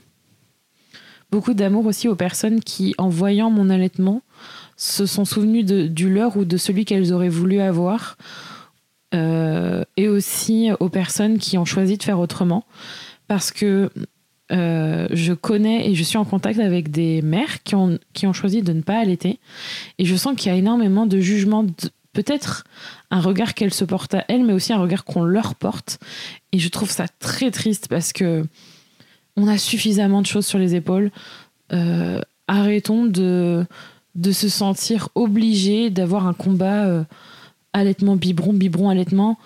beaucoup d'amour aussi aux personnes qui, en voyant mon allaitement, se sont souvenues du leur ou de celui qu'elles auraient voulu avoir. Euh, et aussi aux personnes qui ont choisi de faire autrement. Parce que euh, je connais et je suis en contact avec des mères qui ont, qui ont choisi de ne pas allaiter. Et je sens qu'il y a énormément de jugement, peut-être un regard qu'elles se portent à elles, mais aussi un regard qu'on leur porte. Et je trouve ça très triste parce que on a suffisamment de choses sur les épaules. Euh, arrêtons de, de se sentir obligé d'avoir un combat euh, allaitement, biberon, biberon, allaitement.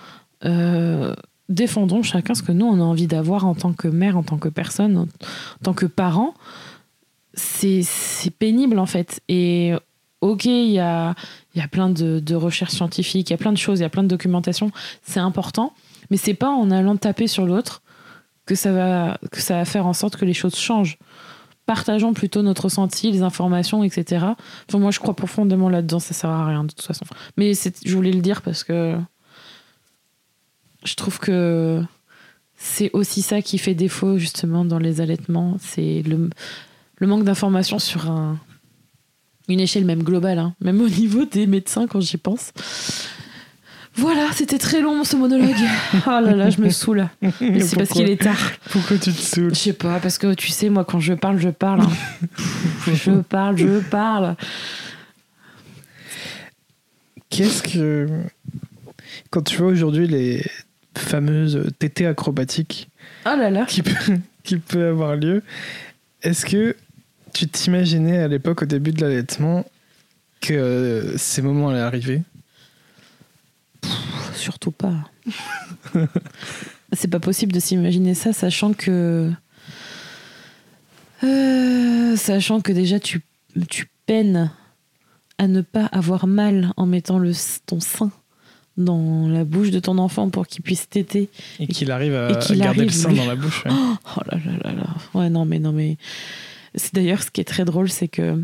Euh, défendons chacun ce que nous, on a envie d'avoir en tant que mère, en tant que personne, en, tant que parent. C'est pénible en fait. Et ok, il y a, y a plein de, de recherches scientifiques, il y a plein de choses, il y a plein de documentation, c'est important. Mais c'est pas en allant taper sur l'autre que que ça va faire en sorte que les choses changent partageons plutôt notre ressenti, les informations, etc. Enfin, moi, je crois profondément là-dedans, ça sert à rien de toute façon. Mais je voulais le dire parce que je trouve que c'est aussi ça qui fait défaut justement dans les allaitements, c'est le, le manque d'informations sur un, une échelle même globale, hein. même au niveau des médecins quand j'y pense. Voilà, c'était très long ce monologue. Oh là là, je me saoule. Mais c'est parce qu'il est tard. Pourquoi tu te saoules Je sais pas, parce que tu sais, moi, quand je parle, je parle. Hein. je parle, je parle. Qu'est-ce que. Quand tu vois aujourd'hui les fameuses tétées acrobatiques Oh là là. qui peut, qui peut avoir lieu. Est-ce que tu t'imaginais à l'époque, au début de l'allaitement, que euh, ces moments allaient arriver? Surtout pas. c'est pas possible de s'imaginer ça, sachant que. Euh, sachant que déjà tu, tu peines à ne pas avoir mal en mettant le, ton sein dans la bouche de ton enfant pour qu'il puisse téter. Et qu'il arrive à, garder arrive, le sein lui. dans la bouche. ouais. Oh là là là là. Ouais, non, mais non, mais. C'est d'ailleurs ce qui est très drôle, c'est que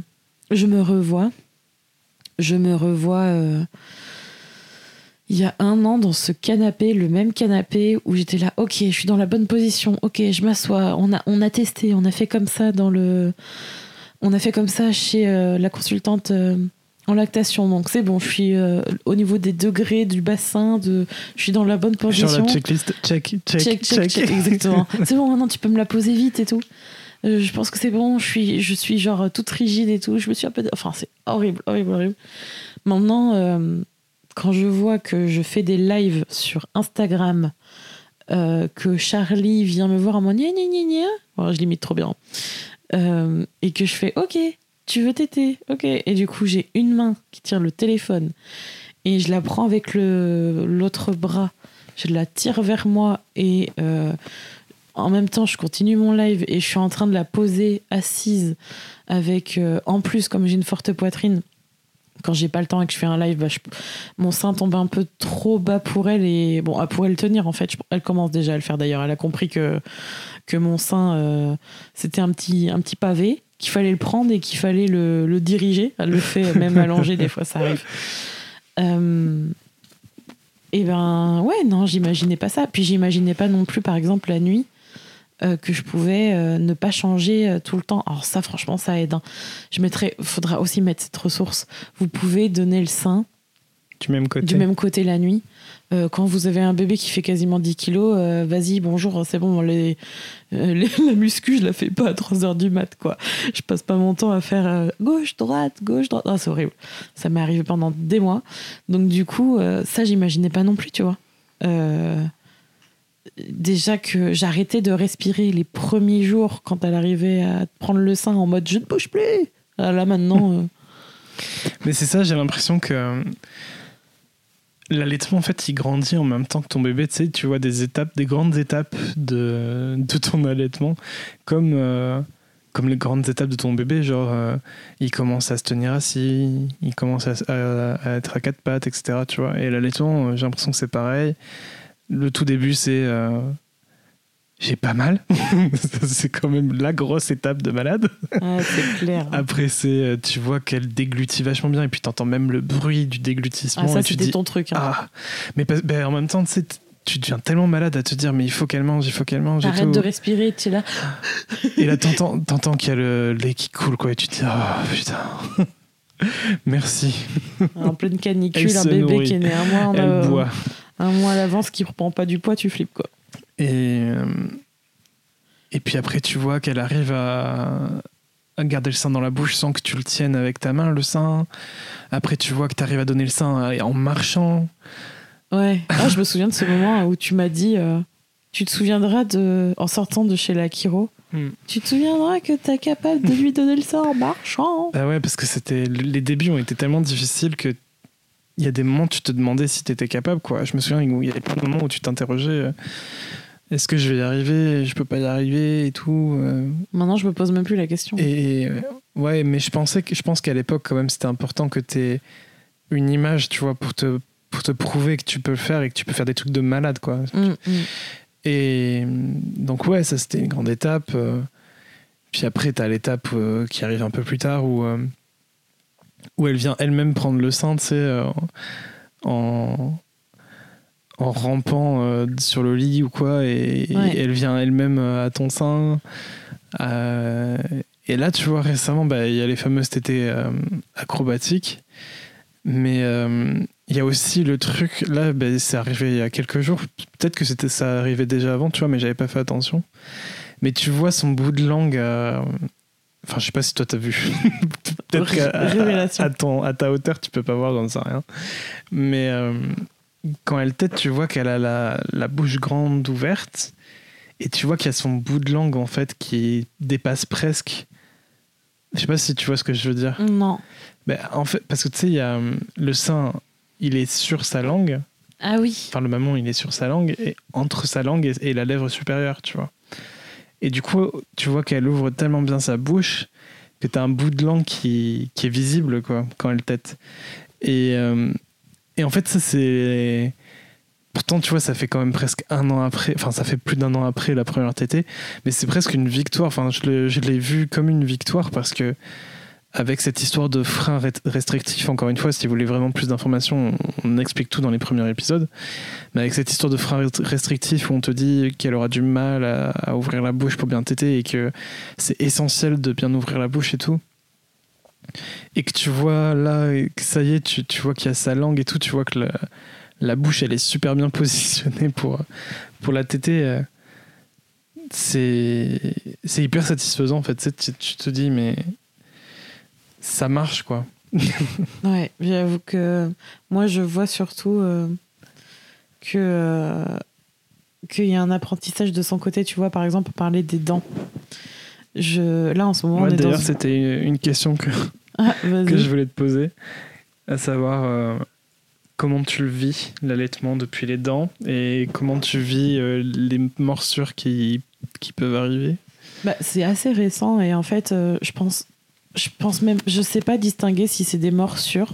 je me revois. Je me revois. euh, il y a un an dans ce canapé, le même canapé où j'étais là, ok, je suis dans la bonne position, ok, je m'assois. On a, on a testé, on a fait comme ça dans le. On a fait comme ça chez euh, la consultante euh, en lactation. Donc c'est bon, je suis euh, au niveau des degrés du bassin, de, je suis dans la bonne position. Sur la checklist, check, check, Check, check, check, exactement. c'est bon, maintenant tu peux me la poser vite et tout. Euh, je pense que c'est bon, je suis, je suis genre toute rigide et tout. Je me suis un peu. Enfin, c'est horrible, horrible, horrible. Maintenant, euh, quand je vois que je fais des lives sur Instagram, euh, que Charlie vient me voir en mode gna gna gna Bon, je l'imite trop bien, Euh, et que je fais OK, tu veux téter, OK. Et du coup, j'ai une main qui tire le téléphone et je la prends avec l'autre bras, je la tire vers moi et euh, en même temps, je continue mon live et je suis en train de la poser assise avec, en plus, comme j'ai une forte poitrine, quand j'ai pas le temps et que je fais un live, bah, je- mon sein tombe un peu trop bas pour elle et bon, ah, pour elle tenir en fait. Je- elle commence déjà à le faire d'ailleurs. Elle a compris que que mon sein euh, c'était un petit un petit pavé qu'il fallait le prendre et qu'il fallait le, le diriger. Elle le fait même allongé des fois, ça arrive. Euh, et ben ouais, non, j'imaginais pas ça. Puis j'imaginais pas non plus, par exemple, la nuit. Euh, que je pouvais euh, ne pas changer euh, tout le temps. Alors ça, franchement, ça aide. hein. Je mettrai, faudra aussi mettre cette ressource. Vous pouvez donner le sein Du même côté. du même côté la nuit. Quand vous avez un bébé qui fait quasiment 10 kilos, vas-y, bonjour, c'est bon, les, les- la muscu, je la fais pas à 3 heures du mat, quoi. Je passe pas mon temps à faire gauche, droite, gauche, droite. Ah, c'est horrible. Ça m'est arrivé pendant des mois. Donc, du coup, ça, j'imaginais pas non plus, tu vois. Euh, déjà que j'arrêtais de respirer les premiers jours quand elle arrivait à prendre le sein en mode je ne bouge plus. Là, maintenant. euh, Mais c'est ça, j'ai l'impression que euh, l'allaitement, en fait, il grandit en même temps que ton bébé. Tu sais, tu vois des étapes, des grandes étapes de, de ton allaitement, comme, euh, comme les grandes étapes de ton bébé. Genre, il commence à se tenir assis, il commence à, à- être à quatre pattes, etc. Tu vois. Et l'allaitement, j'ai l'impression que c'est pareil. Le tout début, c'est. euh, j'ai pas mal. c'est quand même la grosse étape de malade. ouais, c'est clair. Après, c'est, euh, tu vois qu'elle déglutit vachement bien et puis t'entends même le bruit du déglutissement Ah, ça, et c'était dis ton truc. hein. ah. Mais pas- ben, en même temps, tu tu deviens tellement malade à te dire mais il faut qu'elle mange, il faut qu'elle mange et T'arrêtes tout. de respirer, tu es là. Et là, t'entends, t'entends qu'il y a le lait qui coule quoi et tu te dis oh putain. Merci. En pleine canicule, Elle un bébé nourrit. qui est né un mois, en, Elle euh, boit. Un mois à l'avance qui reprend pas du poids, tu flippes quoi. Et, euh, et puis après, tu vois qu'elle arrive à, à garder le sein dans la bouche sans que tu le tiennes avec ta main, le sein. Après, tu vois que tu arrives à donner le sein en marchant. Ouais. Ah, je me souviens de ce moment où tu m'as dit, euh, tu te souviendras de, en sortant de chez la Kiro, Hmm. tu te souviendras que t'es capable de lui donner le sein en marchant. Bah ouais, parce que c'était les débuts ont été tellement difficiles que il y a des moments où tu te demandais si tu étais capable. Quoi. Je me souviens il y avait plein de moments où tu t'interrogeais euh, est-ce que je vais y arriver Je peux pas y arriver et tout. euh. Maintenant, je me pose même plus la question. Et euh, ouais, mais je pensais que je pense qu'à l'époque quand même c'était important que tu aies une image, tu vois, pour te pour te prouver que tu peux le faire et que tu peux faire des trucs de malade quoi. Mm, mm. Et donc ouais, ça c'était une grande étape. Puis après, tu as l'étape qui arrive un peu plus tard où, où elle vient elle-même prendre le sein, tu sais, euh, en, en rampant euh, sur le lit ou quoi, et, Ouais. et elle vient elle-même euh, à ton sein. Et là, tu vois, récemment, bah, il y a les fameuses tétées acrobatiques. Mais il y a aussi le truc, là, bah, c'est arrivé il y a quelques jours. Peut-être que c'était ça arrivait déjà avant, tu vois, mais j'avais pas fait attention. Mais tu vois son bout de langue. Euh, Enfin, je sais pas si toi t'as vu. Peut-être qu'à à, ton- à ta hauteur, tu peux pas voir, j'en sais rien. Mais euh, quand elle tête, tu vois qu'elle a la, la bouche grande ouverte Et tu vois qu'il y a son bout de langue, en fait, qui dépasse presque. Je sais pas si tu vois ce que je veux dire. Non. Ben, en fait, parce que tu sais, il y a hum, le sein, il est sur sa langue. Ah oui. Enfin, le mammon, il est sur sa langue, et entre sa langue et, et la lèvre supérieure, tu vois. Et du coup, tu vois qu'elle ouvre tellement bien sa bouche que tu as un bout de langue qui, qui est visible, quoi, quand elle tète. Et, euh, et en fait, ça, c'est. Pourtant, tu vois, ça fait quand même presque un an après, enfin, ça fait plus d'un an après la première tétée, mais c'est presque une victoire. Enfin, je l'ai vu comme une victoire parce que, avec cette histoire de frein rest- restrictif, encore une fois, si vous voulez vraiment plus d'informations, on, explique tout dans les premiers épisodes. Mais avec cette histoire de frein rest- restrictif où on te dit qu'elle aura du mal à, ouvrir la bouche pour bien téter et que c'est essentiel de bien ouvrir la bouche et tout. Et que tu vois là, que ça y est, tu, vois qu'il y a sa langue et tout, tu vois que la, bouche elle est super bien positionnée pour, pour la téter. euh, C'est hyper satisfaisant en fait. Tu te dis, mais ça marche quoi. Ouais, j'avoue que moi je vois surtout euh, que euh, qu'il y a un apprentissage de son côté, tu vois, par exemple, parler des dents. Je, là en ce moment, Ouais, est dans. D'ailleurs, c'était une question que, Ah, que je voulais te poser, à savoir euh, comment tu le vis, l'allaitement depuis les dents, et comment tu vis euh, les morsures qui, qui peuvent arriver? Bah, c'est assez récent et en fait, euh, je pense, je pense même, je sais pas distinguer si c'est des morsures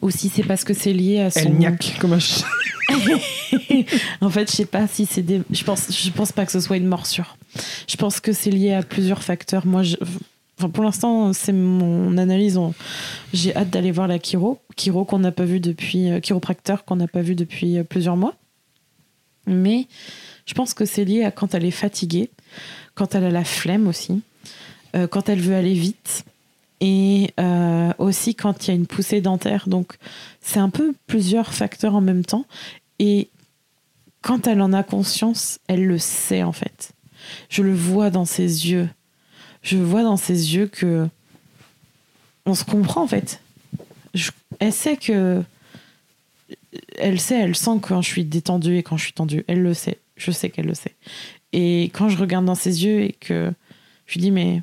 ou si c'est parce que c'est lié à son. Elle niaque comme un chien. en fait, je sais pas si c'est des. Je pense, je pense pas que ce soit une morsure. Je pense que c'est lié à plusieurs facteurs. Moi, je... enfin, pour l'instant, c'est mon analyse. On- J'ai hâte d'aller voir la chiro, chiro qu'on n'a pas vu depuis, euh, chiropracteur qu'on n'a pas vu depuis euh, plusieurs mois. Mais je pense que c'est lié à quand elle est fatiguée, quand elle a la flemme aussi, euh, quand elle veut aller vite. Et euh, aussi quand il y a une poussée dentaire. Donc, c'est un peu plusieurs facteurs en même temps. Et quand elle en a conscience, elle le sait en fait. Je le vois dans ses yeux. Je vois dans ses yeux que on se comprend en fait. Elle sait que elle sait, elle sent quand je suis détendue et quand je suis tendue. Elle le sait. Je sais qu'elle le sait. Et quand je regarde dans ses yeux et que je lui dis mais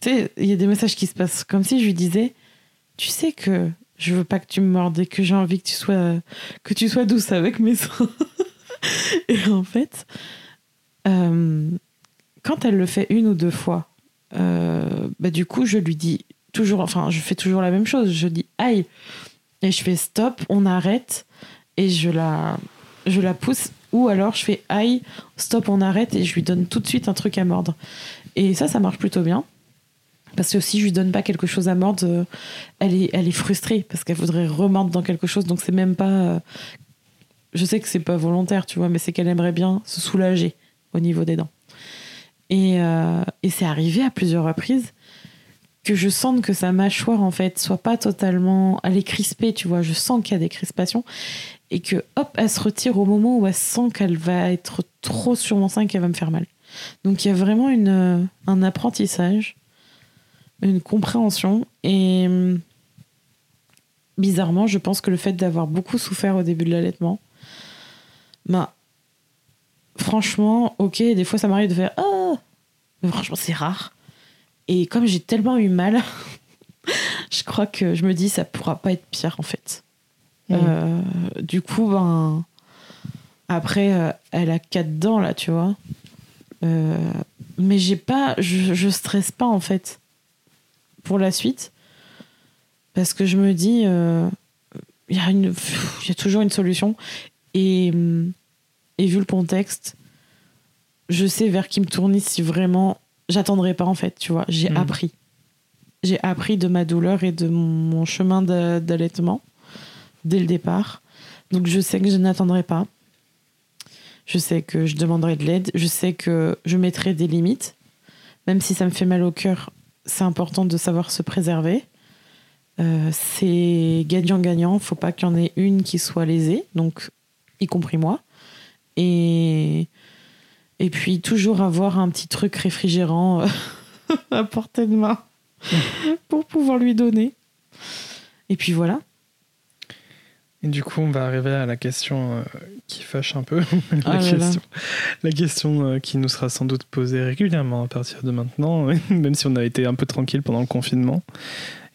tu sais, il y a des messages qui se passent comme si je lui disais tu sais que je veux pas que tu me mordes et que j'ai envie que tu sois que tu sois douce avec mes seins. et en fait, euh, quand elle le fait une ou deux fois, euh, bah du coup, je lui dis toujours, enfin, je fais toujours la même chose. Je dis aïe et je fais stop, on arrête et je la, je la pousse. Ou alors je fais aïe, stop, on arrête et je lui donne tout de suite un truc à mordre. Et ça, ça marche plutôt bien. Parce que si je lui donne pas quelque chose à mordre, euh, elle est, elle est frustrée parce qu'elle voudrait remordre dans quelque chose. Donc c'est même pas. euh, je sais que c'est pas volontaire, tu vois, mais c'est qu'elle aimerait bien se soulager au niveau des dents. Et, euh, et c'est arrivé à plusieurs reprises que je sente que sa mâchoire, en fait, soit pas totalement. Elle est crispée, tu vois. Je sens qu'il y a des crispations. Et que, hop, elle se retire au moment où elle sent qu'elle va être trop sur mon sein et qu'elle va me faire mal. Donc il y a vraiment une, un apprentissage, une compréhension. Et hum, bizarrement, je pense que le fait d'avoir beaucoup souffert au début de l'allaitement, ben, franchement, ok, des fois ça m'arrive de faire Ah Mais franchement, c'est rare. Et comme j'ai tellement eu mal, je crois que je me dis ça pourra pas être pire en fait. Euh, du coup, ben. Après, euh, elle a quatre dents là, tu vois. Euh, mais j'ai pas. Je, je stresse pas en fait pour la suite. Parce que je me dis. euh, Il y, a y toujours une solution. Et, hum, et vu le contexte, je sais vers qui me tourner si vraiment. J'attendrai pas en fait, tu vois. J'ai Mhm. appris. J'ai appris de ma douleur et de mon chemin d'a- d'allaitement dès le départ. Donc je sais que je n'attendrai pas. Je sais que je demanderai de l'aide. Je sais que je mettrai des limites. Même si ça me fait mal au cœur, c'est important de savoir se préserver. Euh, c'est gagnant-gagnant. Faut pas qu'il y en ait une qui soit lésée, donc y compris moi. Et, et puis toujours avoir un petit truc réfrigérant euh, à portée de main pour pouvoir lui donner. Et puis voilà. Et du coup, on va arriver à la question euh, qui fâche un peu. la, Ah là là. question, la question euh, qui nous sera sans doute posée régulièrement à partir de maintenant, même si on a été un peu tranquille pendant le confinement.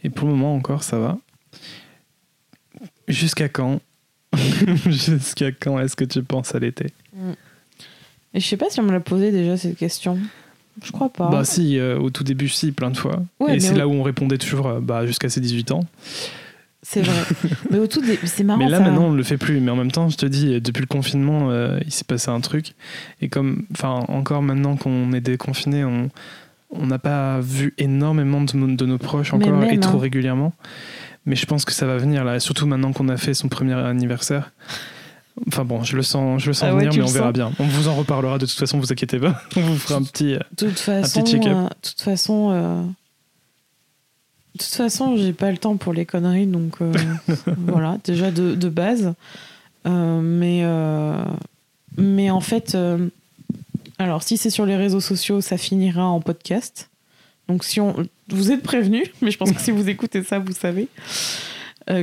Et pour le moment encore, ça va. Jusqu'à quand Jusqu'à quand est-ce que tu penses à l'été Et je sais pas si on me l'a posé déjà cette question. Je crois pas. Bah si, euh, au tout début, si, plein de fois. Ouais, Et c'est là où on répondait toujours bah, jusqu'à ses 18 ans. C'est vrai. mais au tout c'est marrant. Mais là, ça. maintenant, on ne le fait plus. Mais en même temps, je te dis, depuis le confinement, euh, il s'est passé un truc. Et comme, enfin, encore maintenant qu'on est déconfiné, on on n'a pas vu énormément de, de nos proches encore même, et trop hein. régulièrement. Mais je pense que ça va venir là, surtout maintenant qu'on a fait son premier anniversaire. Enfin bon, je le sens, je le sens Ah ouais, venir, mais on verra sens bien. On vous en reparlera de toute façon, vous inquiétez pas. On vous fera un petit. euh, toute façon, check-up. euh, de toute façon, euh, de toute façon, j'ai pas le temps pour les conneries, donc euh, voilà, déjà de, de base. Euh, mais euh, mais en fait, alors si c'est sur les réseaux sociaux, ça finira en podcast. Donc si on, vous êtes prévenus, mais je pense que si vous écoutez ça, vous savez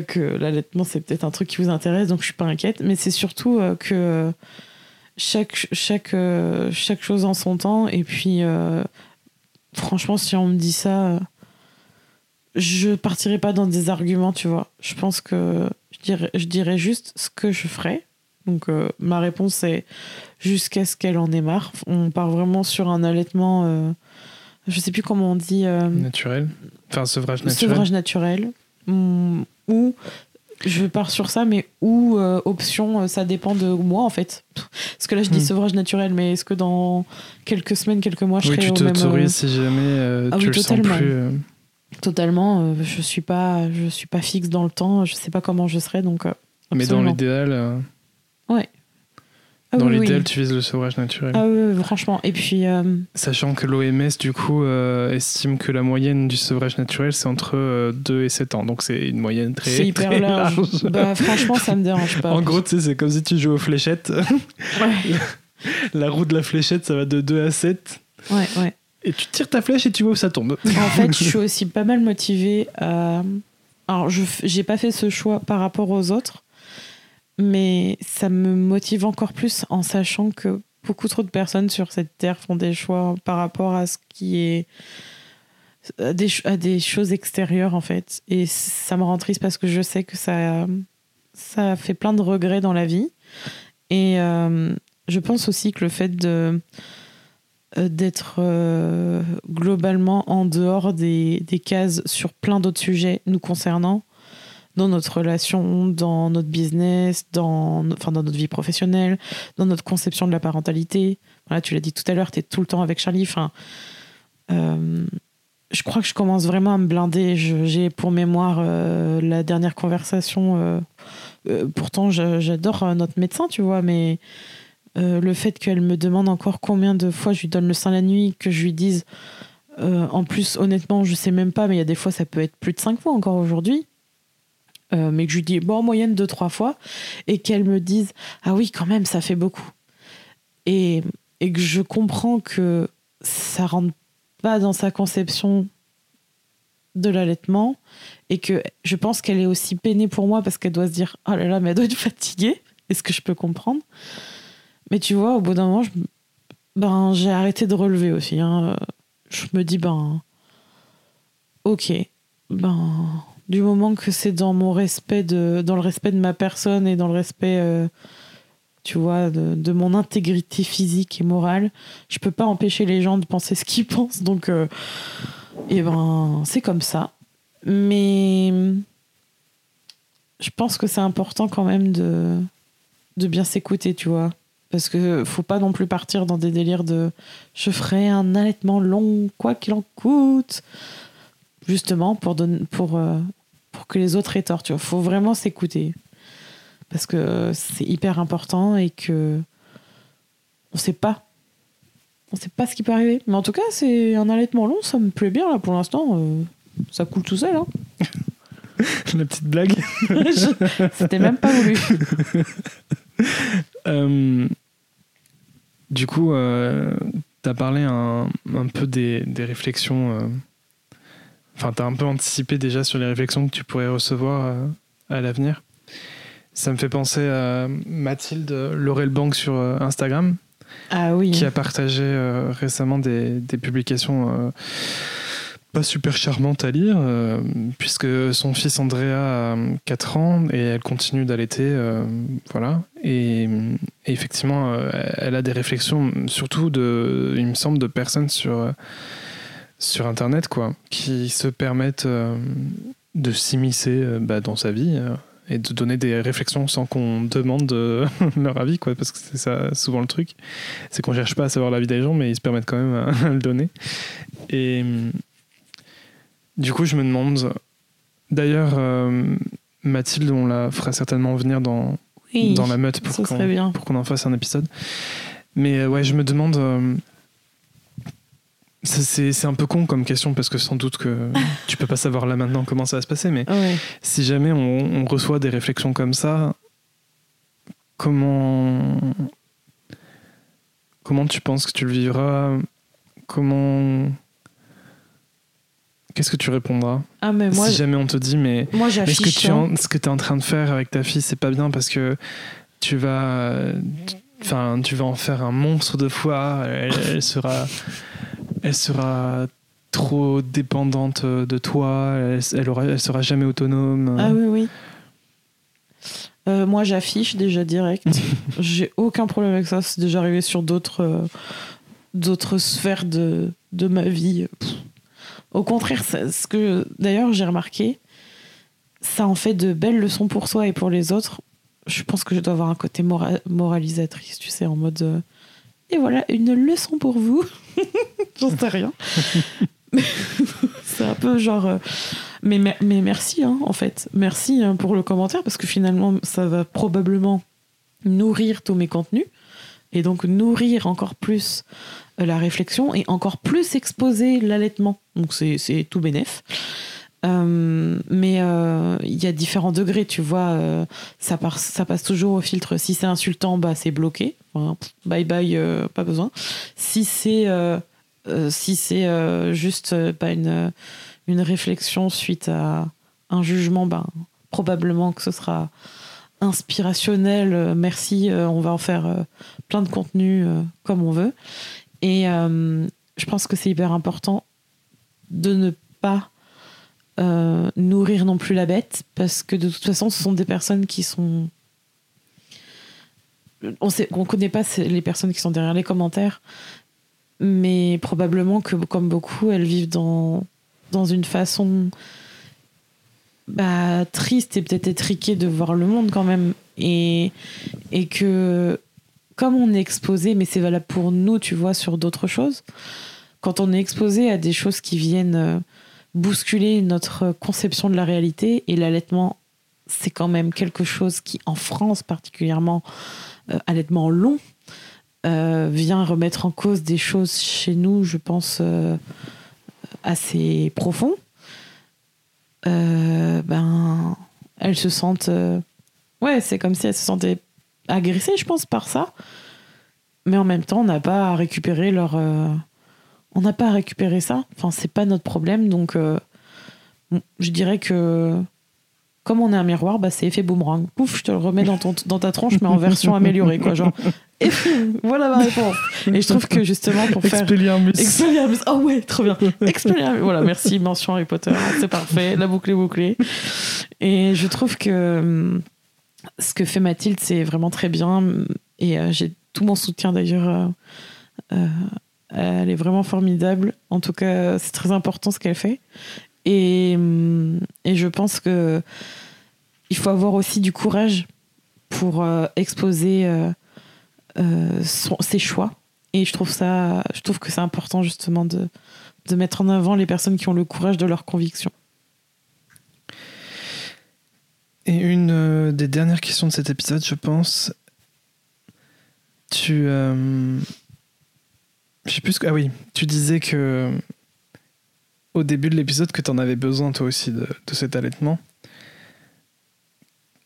que l'allaitement c'est peut-être un truc qui vous intéresse, donc je suis pas inquiète. Mais c'est surtout que chaque chaque chaque chose en son temps. Et puis franchement, si on me dit ça, je partirai pas dans des arguments, tu vois. Je pense que je dirais je dirais juste ce que je ferai. Donc euh, ma réponse c'est jusqu'à ce qu'elle en ait marre. On part vraiment sur un allaitement. euh, je sais plus comment on dit. euh, naturel. Enfin, sevrage naturel. sevrage naturel hum, ou je pars sur ça mais ou euh, option ça dépend de moi en fait parce que là je dis Hmm. sevrage naturel mais est-ce que dans quelques semaines quelques mois je Oui, serai tu t'autorises si jamais Ah tu oui, le sens totalement. plus. Totalement euh, je suis pas je suis pas fixe dans le temps je sais pas comment je serai donc euh, Mais dans l'idéal, euh, Ah dans oui, oui. l'idéal, tu vises le sevrage naturel. ah oui, franchement et puis euh, Sachant que l'OMS, du coup, euh, estime que la moyenne du sevrage naturel, c'est entre euh, 2 et 7 ans. Donc c'est une moyenne très, c'est hyper très large. large. bah franchement ça me dérange pas En gros, tu sais, c'est comme si tu joues aux fléchettes. ouais la roue de la fléchette, ça va de 2 à 7. ouais, ouais. Tu tires ta flèche et tu vois où ça tombe. En fait, je suis aussi pas mal motivée. Alors, je j'ai pas fait ce choix par rapport aux autres, mais ça me motive encore plus en sachant que beaucoup trop de personnes sur cette terre font des choix par rapport à ce qui est. à des, choses extérieures, en fait. Et ça me rend triste parce que je sais que ça, ça fait plein de regrets dans la vie. Et euh, je pense aussi que le fait de d'être euh, globalement en dehors des, des cases sur plein d'autres sujets nous concernant, dans notre relation, dans notre business, dans, enfin, dans notre vie professionnelle, dans notre conception de la parentalité. Voilà, tu l'as dit tout à l'heure, tu es tout le temps avec Charlie. Enfin, euh, je crois que je commence vraiment à me blinder. J'ai pour mémoire euh, la dernière conversation. euh, euh, pourtant, j'adore euh, notre médecin, tu vois, mais euh, le fait qu'elle me demande encore combien de fois je lui donne le sein la nuit, que je lui dise. euh, en plus, honnêtement, je sais même pas, mais il y a des fois, ça peut être plus de cinq fois encore aujourd'hui. Euh, mais que je lui dis, bon, en moyenne, deux, trois fois. Et qu'elle me dise, ah oui, quand même, ça fait beaucoup. Et, et que je comprends que ça rentre pas dans sa conception de l'allaitement. Et que je pense qu'elle est aussi peinée pour moi parce qu'elle doit se dire, oh là là, mais elle doit être fatiguée. Est-ce que je peux comprendre? Mais tu vois, au bout d'un moment, ben, j'ai arrêté de relever aussi. hein. Je me dis, ben, ok, ben, du moment que c'est dans mon respect, de, dans le respect de ma personne et dans le respect, euh, tu vois, de, de mon intégrité physique et morale, je peux pas empêcher les gens de penser ce qu'ils pensent. Donc, euh, et ben, c'est comme ça. Mais je pense que c'est important quand même de, de bien s'écouter, tu vois. Parce que faut pas non plus partir dans des délires de je ferai un allaitement long, quoi qu'il en coûte. Justement, pour, donner, pour, euh, pour que les autres aient tort, tu vois. Faut vraiment s'écouter. Parce que c'est hyper important et que on sait pas. On sait pas ce qui peut arriver. Mais en tout cas, c'est un allaitement long, ça me plaît bien là pour l'instant. euh, ça coule tout seul. Hein. La petite blague. C'était même pas voulu. Euh, du coup, euh, tu as parlé un, un peu des, des réflexions. euh, Enfin, tu as un peu anticipé déjà sur les réflexions que tu pourrais recevoir euh, à l'avenir. Ça me fait penser à Mathilde Laurel Bank sur Instagram, Ah oui. qui a partagé récemment des, des publications pas super charmantes à lire, euh, puisque son fils Andrea a 4 ans et elle continue d'allaiter. euh, voilà. Et, effectivement, euh, elle a des réflexions, surtout, de, il me semble, de personnes sur, sur Internet, quoi, qui se permettent de s'immiscer bah, dans sa vie. et de donner des réflexions sans qu'on demande leur avis, quoi, parce que c'est ça souvent le truc. C'est qu'on cherche pas à savoir l'avis des gens, mais ils se permettent quand même à, à le donner. Et du coup, je me demande. D'ailleurs, euh, Mathilde, on la fera certainement venir dans, Oui, dans la meute pour qu'on en fasse un épisode. Mais euh, ouais, je me demande. euh, c'est c'est un peu con comme question parce que sans doute que tu peux pas savoir là maintenant comment ça va se passer, mais Ouais. si jamais on, on reçoit des réflexions comme ça, comment comment tu penses que tu le vivras? Comment qu'est-ce que tu répondras Ah, mais moi, si jamais on te dit mais moi mais ce que tu es en, ce que tu es en train de faire avec ta fille, c'est pas bien parce que tu vas, enfin, tu vas en faire un monstre de foi. Elle, elle sera, elle sera trop dépendante de toi. Elle, elle, aura, elle sera jamais autonome. Ah oui, oui. Euh, moi, j'affiche déjà direct. J'ai aucun problème avec ça. C'est déjà arrivé sur d'autres euh, d'autres sphères de, de ma vie. Pff. Au contraire, ça- ce que d'ailleurs j'ai remarqué, ça en fait de belles leçons pour soi et pour les autres. Je pense que je dois avoir un côté mora- moralisatrice, tu sais, en mode. euh, et voilà, une leçon pour vous. J'en sais rien. C'est un peu genre. euh, mais, mer- mais merci, hein, en fait. Merci hein, pour le commentaire, parce que finalement, ça va probablement nourrir tous mes contenus. Et donc nourrir encore plus la réflexion et encore plus exposer l'allaitement. Donc c'est tout bénef. Euh, mais euh, il y a différents degrés, tu vois. euh, ça, ça passe toujours au filtre. Si c'est insultant, bah, c'est bloqué. Bye bye, pas besoin. Si c'est si c'est juste pas une, une réflexion suite à un jugement, ben, probablement que ce sera inspirationnel. Merci, on va en faire plein de contenu comme on veut. Et euh, je pense que c'est hyper important de ne pas euh, nourrir non plus la bête, parce que de toute façon, ce sont des personnes qui sont. On sait, on connaît pas les personnes qui sont derrière les commentaires, mais probablement que, comme beaucoup, elles vivent dans, dans une façon bah, triste et peut-être étriquée de voir le monde quand même. Et, et que, comme on est exposé, mais c'est valable pour nous, tu vois, sur d'autres choses, quand on est exposé à des choses qui viennent euh, bousculer notre conception de la réalité, et l'allaitement, c'est quand même quelque chose qui, en France particulièrement, euh, allaitement long, euh, vient remettre en cause des choses chez nous, je pense, euh, assez profond. Ben, elles se sentent. ouais, c'est comme si elles se sentaient agressées, je pense, par ça. Mais en même temps, on n'a pas à récupérer leur. euh, on n'a pas à récupérer ça. Enfin, c'est pas notre problème. Donc, euh, je dirais que. Comme on est un miroir, bah, c'est effet boomerang. Pouf, je te le remets dans, ton, dans ta tronche, mais en version améliorée, quoi. Genre, et voilà ma réponse. Et je trouve que justement, pour faire. Expelliarmus. Expelliarmus. Oh ouais, trop bien. Expelliarmus. Voilà, merci, mention Harry Potter. C'est parfait. La boucle est bouclée. Et je trouve que hum, ce que fait Mathilde, c'est vraiment très bien. Et euh, j'ai tout mon soutien d'ailleurs. euh, euh, elle est vraiment formidable. En tout cas, c'est très important ce qu'elle fait. Et, hum, je pense que il faut avoir aussi du courage pour exposer ses choix. Et je trouve ça, je trouve que c'est important justement de, de mettre en avant les personnes qui ont le courage de leurs convictions. Et une euh, des dernières questions de cet épisode, je pense. Tu. euh, je sais plus ce que. Ah oui, tu disais que. Au début de l'épisode, que tu en avais besoin toi aussi de, de cet allaitement.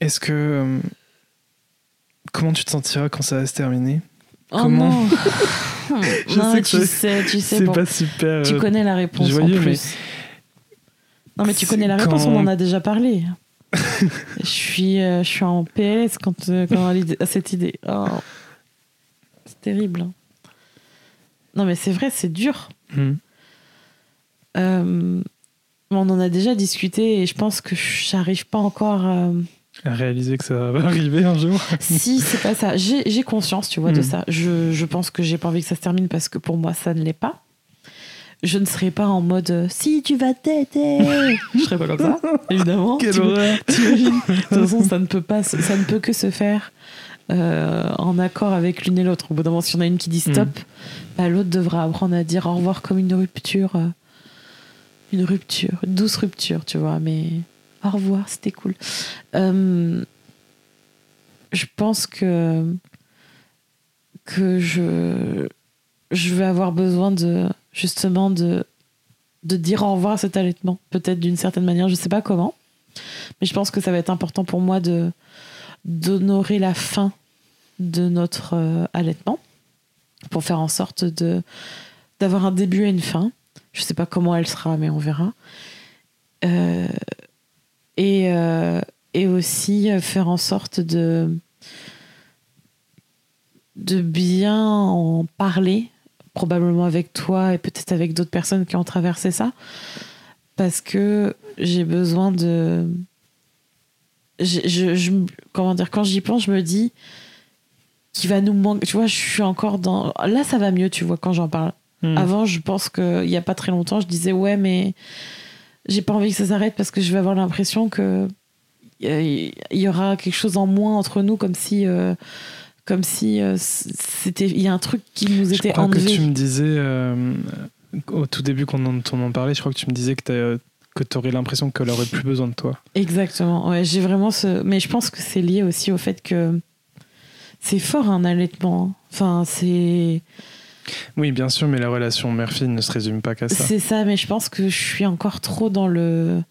Est-ce que. euh, comment tu te sentiras quand ça va se terminer? Comment Oh non, Je Non, sais que tu sais, tu sais, C'est bon, pas super. tu euh, connais la réponse joyeux, en mais plus. Non mais tu connais la réponse, quand- on en a déjà parlé. Je, suis, euh, je suis en PLS quand, euh, quand à, cette idée. Oh. C'est terrible. hein. Non, mais c'est vrai, c'est dur. Hmm. Euh, on en a déjà discuté et je pense que j'arrive pas encore à... À réaliser que ça va arriver un jour. si, c'est pas ça. J'ai conscience, tu vois, de Mm. ça. Je, je pense que j'ai pas envie que ça se termine parce que pour moi, ça ne l'est pas. Je ne serai pas en mode euh, si tu vas t'aider. je serai pas comme ça, évidemment. Quelle horreur T'imagines De toute façon, ça ne peut pas, ça ne peut que se faire euh, en accord avec l'une et l'autre. Au bout d'un moment, si on a une qui dit stop, bah, l'autre devra apprendre à dire au revoir comme une rupture, euh, une rupture, une douce rupture, tu vois. Mais au revoir, c'était cool. Euh, je pense que que je je vais avoir besoin de justement de dire au revoir à cet allaitement, peut-être d'une certaine manière, je sais pas comment. Mais je pense que ça va être important pour moi de d'honorer la fin de notre euh, allaitement pour faire en sorte d'avoir un début et une fin. Je sais pas comment elle sera, mais on verra. Euh, et, euh, et aussi faire en sorte de bien en parler, probablement avec toi et peut-être avec d'autres personnes qui ont traversé ça, parce que j'ai besoin de je, je- je- comment dire quand j'y pense je me dis qu'il va nous manquer tu vois je suis encore dans là ça va mieux tu vois quand j'en parle Hmm. avant je pense qu'il y a pas très longtemps je disais ouais mais j'ai pas envie que ça s'arrête parce que je vais avoir l'impression que il y aura quelque chose en moins entre nous comme si euh, comme si euh, c'était il y a un truc qui nous Je était crois enlevé que tu me disais, euh, au tout début qu'on en, on en parlait, je crois que tu me disais que tu aurais l'impression qu'elle aurait plus besoin de toi. Exactement. Ouais, j'ai vraiment ce. Mais je pense que c'est lié aussi au fait que c'est fort un allaitement. hein. Enfin, c'est Oui, bien sûr, mais la relation mère-fille ne se résume pas qu'à ça. c'est ça. Mais je pense que je suis encore trop dans le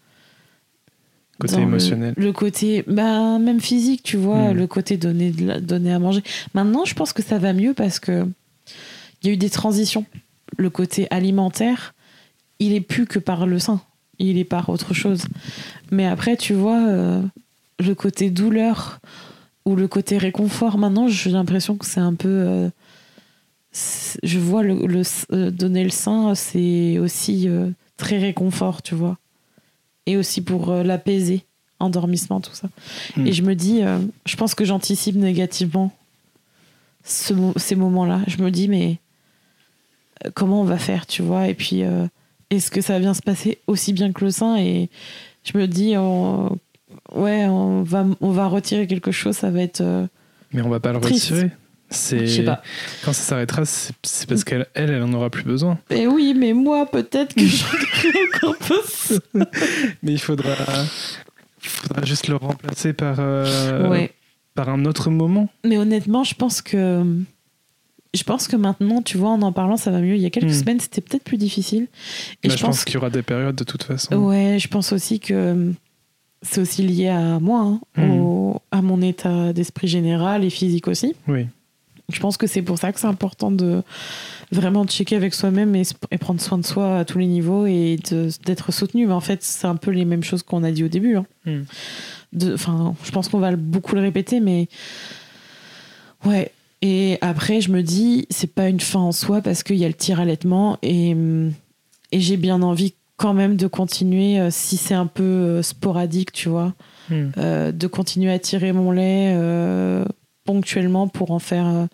Côté dans émotionnel. Le, côté, bah, même physique, tu vois, Mm. le côté donner, de la- donner à manger. Maintenant, je pense que ça va mieux parce que il y a eu des transitions. Le côté alimentaire, il est plus que par le sein, il est par autre chose. Mais après, tu vois, euh, le côté douleur ou le côté réconfort, maintenant, j'ai l'impression que c'est un peu. euh, je vois le, le- euh, donner le sein, c'est aussi très réconfort, tu vois et aussi pour euh, l'apaiser, endormissement, tout ça. Mm. Et je me dis, euh, je pense que j'anticipe négativement ce ces moments-là. Je me dis, mais euh, comment on va faire, tu vois? Et puis, euh, est-ce que ça va bien se passer aussi bien que le sein? Et je me dis, on- ouais, on va, on va retirer quelque chose, ça va être. euh, Mais on va pas le Triste. retirer. Je sais pas. quand ça s'arrêtera, c'est parce qu'elle, elle, elle en aura plus besoin. Et oui, mais moi, peut-être que j'en encore plus. Mais il faudra, il faudra juste le remplacer par, euh, ouais. par un autre moment. Mais honnêtement, je pense que. Je pense que maintenant, tu vois, en en parlant, ça va mieux. Il y a quelques Hmm. semaines, c'était peut-être plus difficile. Et Bah, je, je pense pense, qu'il y aura des périodes de toute façon. Ouais, je pense aussi que c'est aussi lié à moi, hein, Hmm. au- à mon état d'esprit général et physique aussi. Oui. Je pense que c'est pour ça que c'est important de vraiment checker avec soi-même et, prendre soin de soi à tous les niveaux et d'être soutenu. Mais en fait, c'est un peu les mêmes choses qu'on a dit au début. hein. Hmm. Enfin, je pense qu'on va beaucoup le répéter, mais ouais. Et après, je me dis, c'est pas une fin en soi parce qu'il y a le tir allaitement et, et j'ai bien envie quand même de continuer, euh, si c'est un peu euh, sporadique, tu vois, Hmm. euh, de continuer à tirer mon lait ponctuellement pour en faire. euh,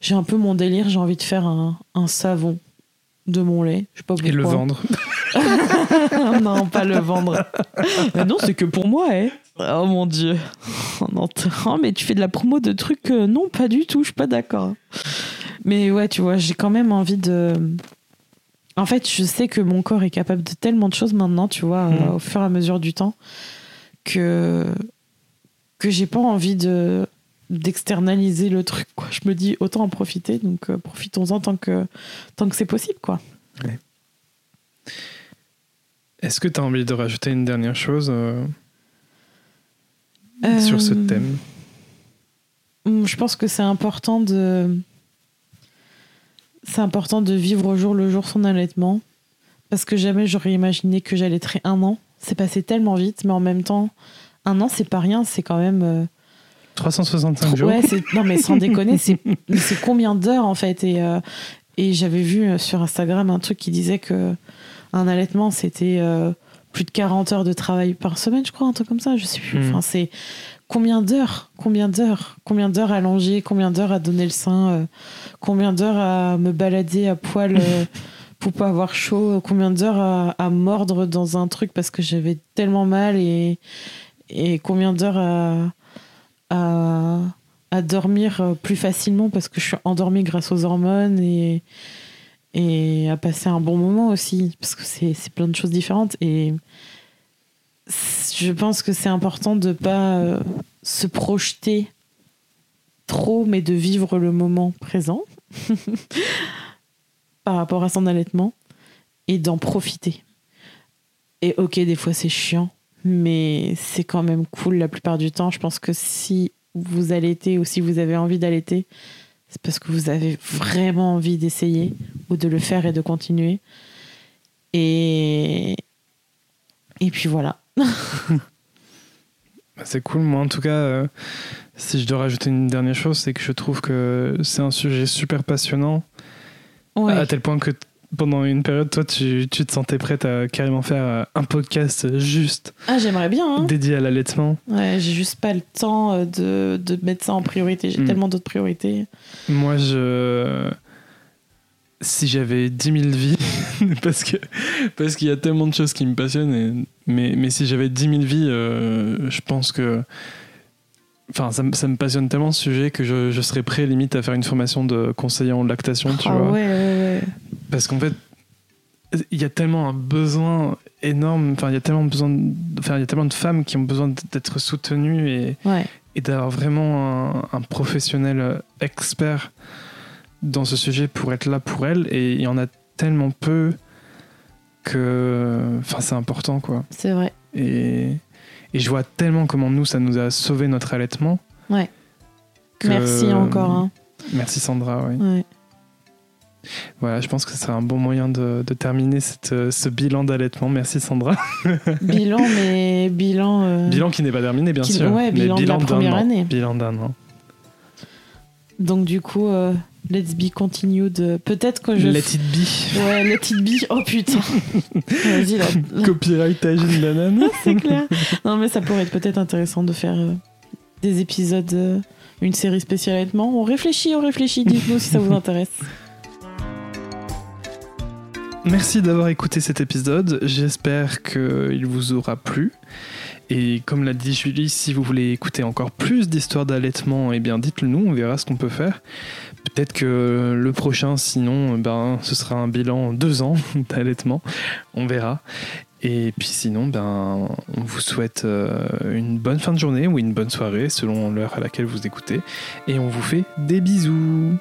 j'ai un peu mon délire, j'ai envie de faire un, un savon de mon lait. Je sais pas pourquoi. Et le vendre. non, pas le vendre. Mais non, c'est que pour moi, hein. Oh mon dieu. T- oh, mais tu fais de la promo de trucs. euh, non, pas du tout, je suis pas d'accord. Mais ouais, tu vois, j'ai quand même envie de. En fait, je sais que mon corps est capable de tellement de choses maintenant, tu vois, Mhm. euh, au fur et à mesure du temps, que que j'ai pas envie de d'externaliser le truc. Quoi. Je me dis autant en profiter, donc euh, profitons-en tant que tant que c'est possible, quoi. Est-ce que tu as envie de rajouter une dernière chose euh, sur ce Euh, thème? Hum, Je pense que c'est important de. C'est important de vivre au jour le jour son allaitement. Parce que jamais j'aurais imaginé que j'allaiterais un an. C'est passé tellement vite, mais en même temps, un an, c'est pas rien, c'est quand même. Euh, 365 jours. Ouais, non mais sans déconner, c'est combien d'heures en fait? Et, euh, et j'avais vu euh, sur Instagram un truc qui disait que un allaitement c'était euh, plus de 40 heures de travail par semaine, je crois, un truc comme ça, je sais plus. Mhm. Enfin, c'est combien d'heures Combien d'heures Combien d'heures à longer Combien d'heures à donner le sein euh, Combien d'heures à me balader à poil pour pas avoir chaud Combien d'heures à, à mordre dans un truc parce que j'avais tellement mal et, et combien d'heures à, à, dormir euh, plus facilement parce que je suis endormie grâce aux hormones et, et à passer un bon moment aussi parce que c'est plein de choses différentes et je pense que c'est important de pas euh, se projeter trop mais de vivre le moment présent par rapport à son allaitement et d'en profiter. Et ok, des fois c'est chiant, mais c'est quand même cool la plupart du temps. Je pense que si vous allaitez ou si vous avez envie d'allaiter, c'est parce que vous avez vraiment envie d'essayer ou de le faire et de continuer. Et, et puis voilà. Bah, C'est cool. Moi, en tout cas, euh, si je dois rajouter une dernière chose, c'est que je trouve que c'est un sujet super passionnant, Ouais. à tel point que pendant une période, toi, tu, tu te sentais prête à carrément faire euh, un podcast juste Ah, j'aimerais bien. Hein. dédié à l'allaitement. Ouais, j'ai juste pas le temps euh, de, de mettre ça en priorité. J'ai Mm. tellement d'autres priorités. Moi, je. Si j'avais 10 000 vies, parce que parce qu'il y a tellement de choses qui me passionnent, et- mais, mais si j'avais 10 000 vies, euh, je pense que. Enfin, ça, me- ça me passionne tellement ce sujet que je, je serais prêt limite à faire une formation de conseiller en lactation, tu ah vois. ouais, ouais. Parce qu'en fait, il y a tellement un besoin énorme, enfin, il y a tellement besoin, de- enfin, il y a tellement de femmes qui ont besoin d'être soutenues et, Ouais. et d'avoir vraiment un, un professionnel expert dans ce sujet pour être là pour elles. Et il y en a tellement peu que, enfin, c'est important, quoi. C'est vrai. Et, et je vois tellement comment nous, ça nous a sauvé notre allaitement. Ouais. que- Merci encore. hein. Merci Sandra, oui. Ouais. Voilà, je pense que ce serait un bon moyen de, de terminer cette, euh, ce bilan d'allaitement. Merci Sandra. bilan, mais bilan. euh, Bilan qui n'est pas terminé, bien Qui- sûr. ouais, mais bilan de la première an. année. Bilan d'un an. Donc du coup, euh, let's be continued. Peut-être que je. Let it be. Ouais, let it be. Oh putain. Vas-y là. Copyright une banane. C'est clair. Non mais ça pourrait être peut-être intéressant de faire euh, des épisodes, une série spéciale allaitement. On réfléchit, on réfléchit. Dites-nous si ça vous intéresse. Merci d'avoir écouté cet épisode. J'espère qu'il vous aura plu. Et comme l'a dit Julie, si vous voulez écouter encore plus d'histoires d'allaitement, eh bien dites-le nous, on verra ce qu'on peut faire. Peut-être que le prochain, sinon, ben, ce sera un bilan deux ans d'allaitement. On verra. Et puis sinon, ben, on vous souhaite euh, une bonne fin de journée ou une bonne soirée selon l'heure à laquelle vous écoutez. Et on vous fait des bisous.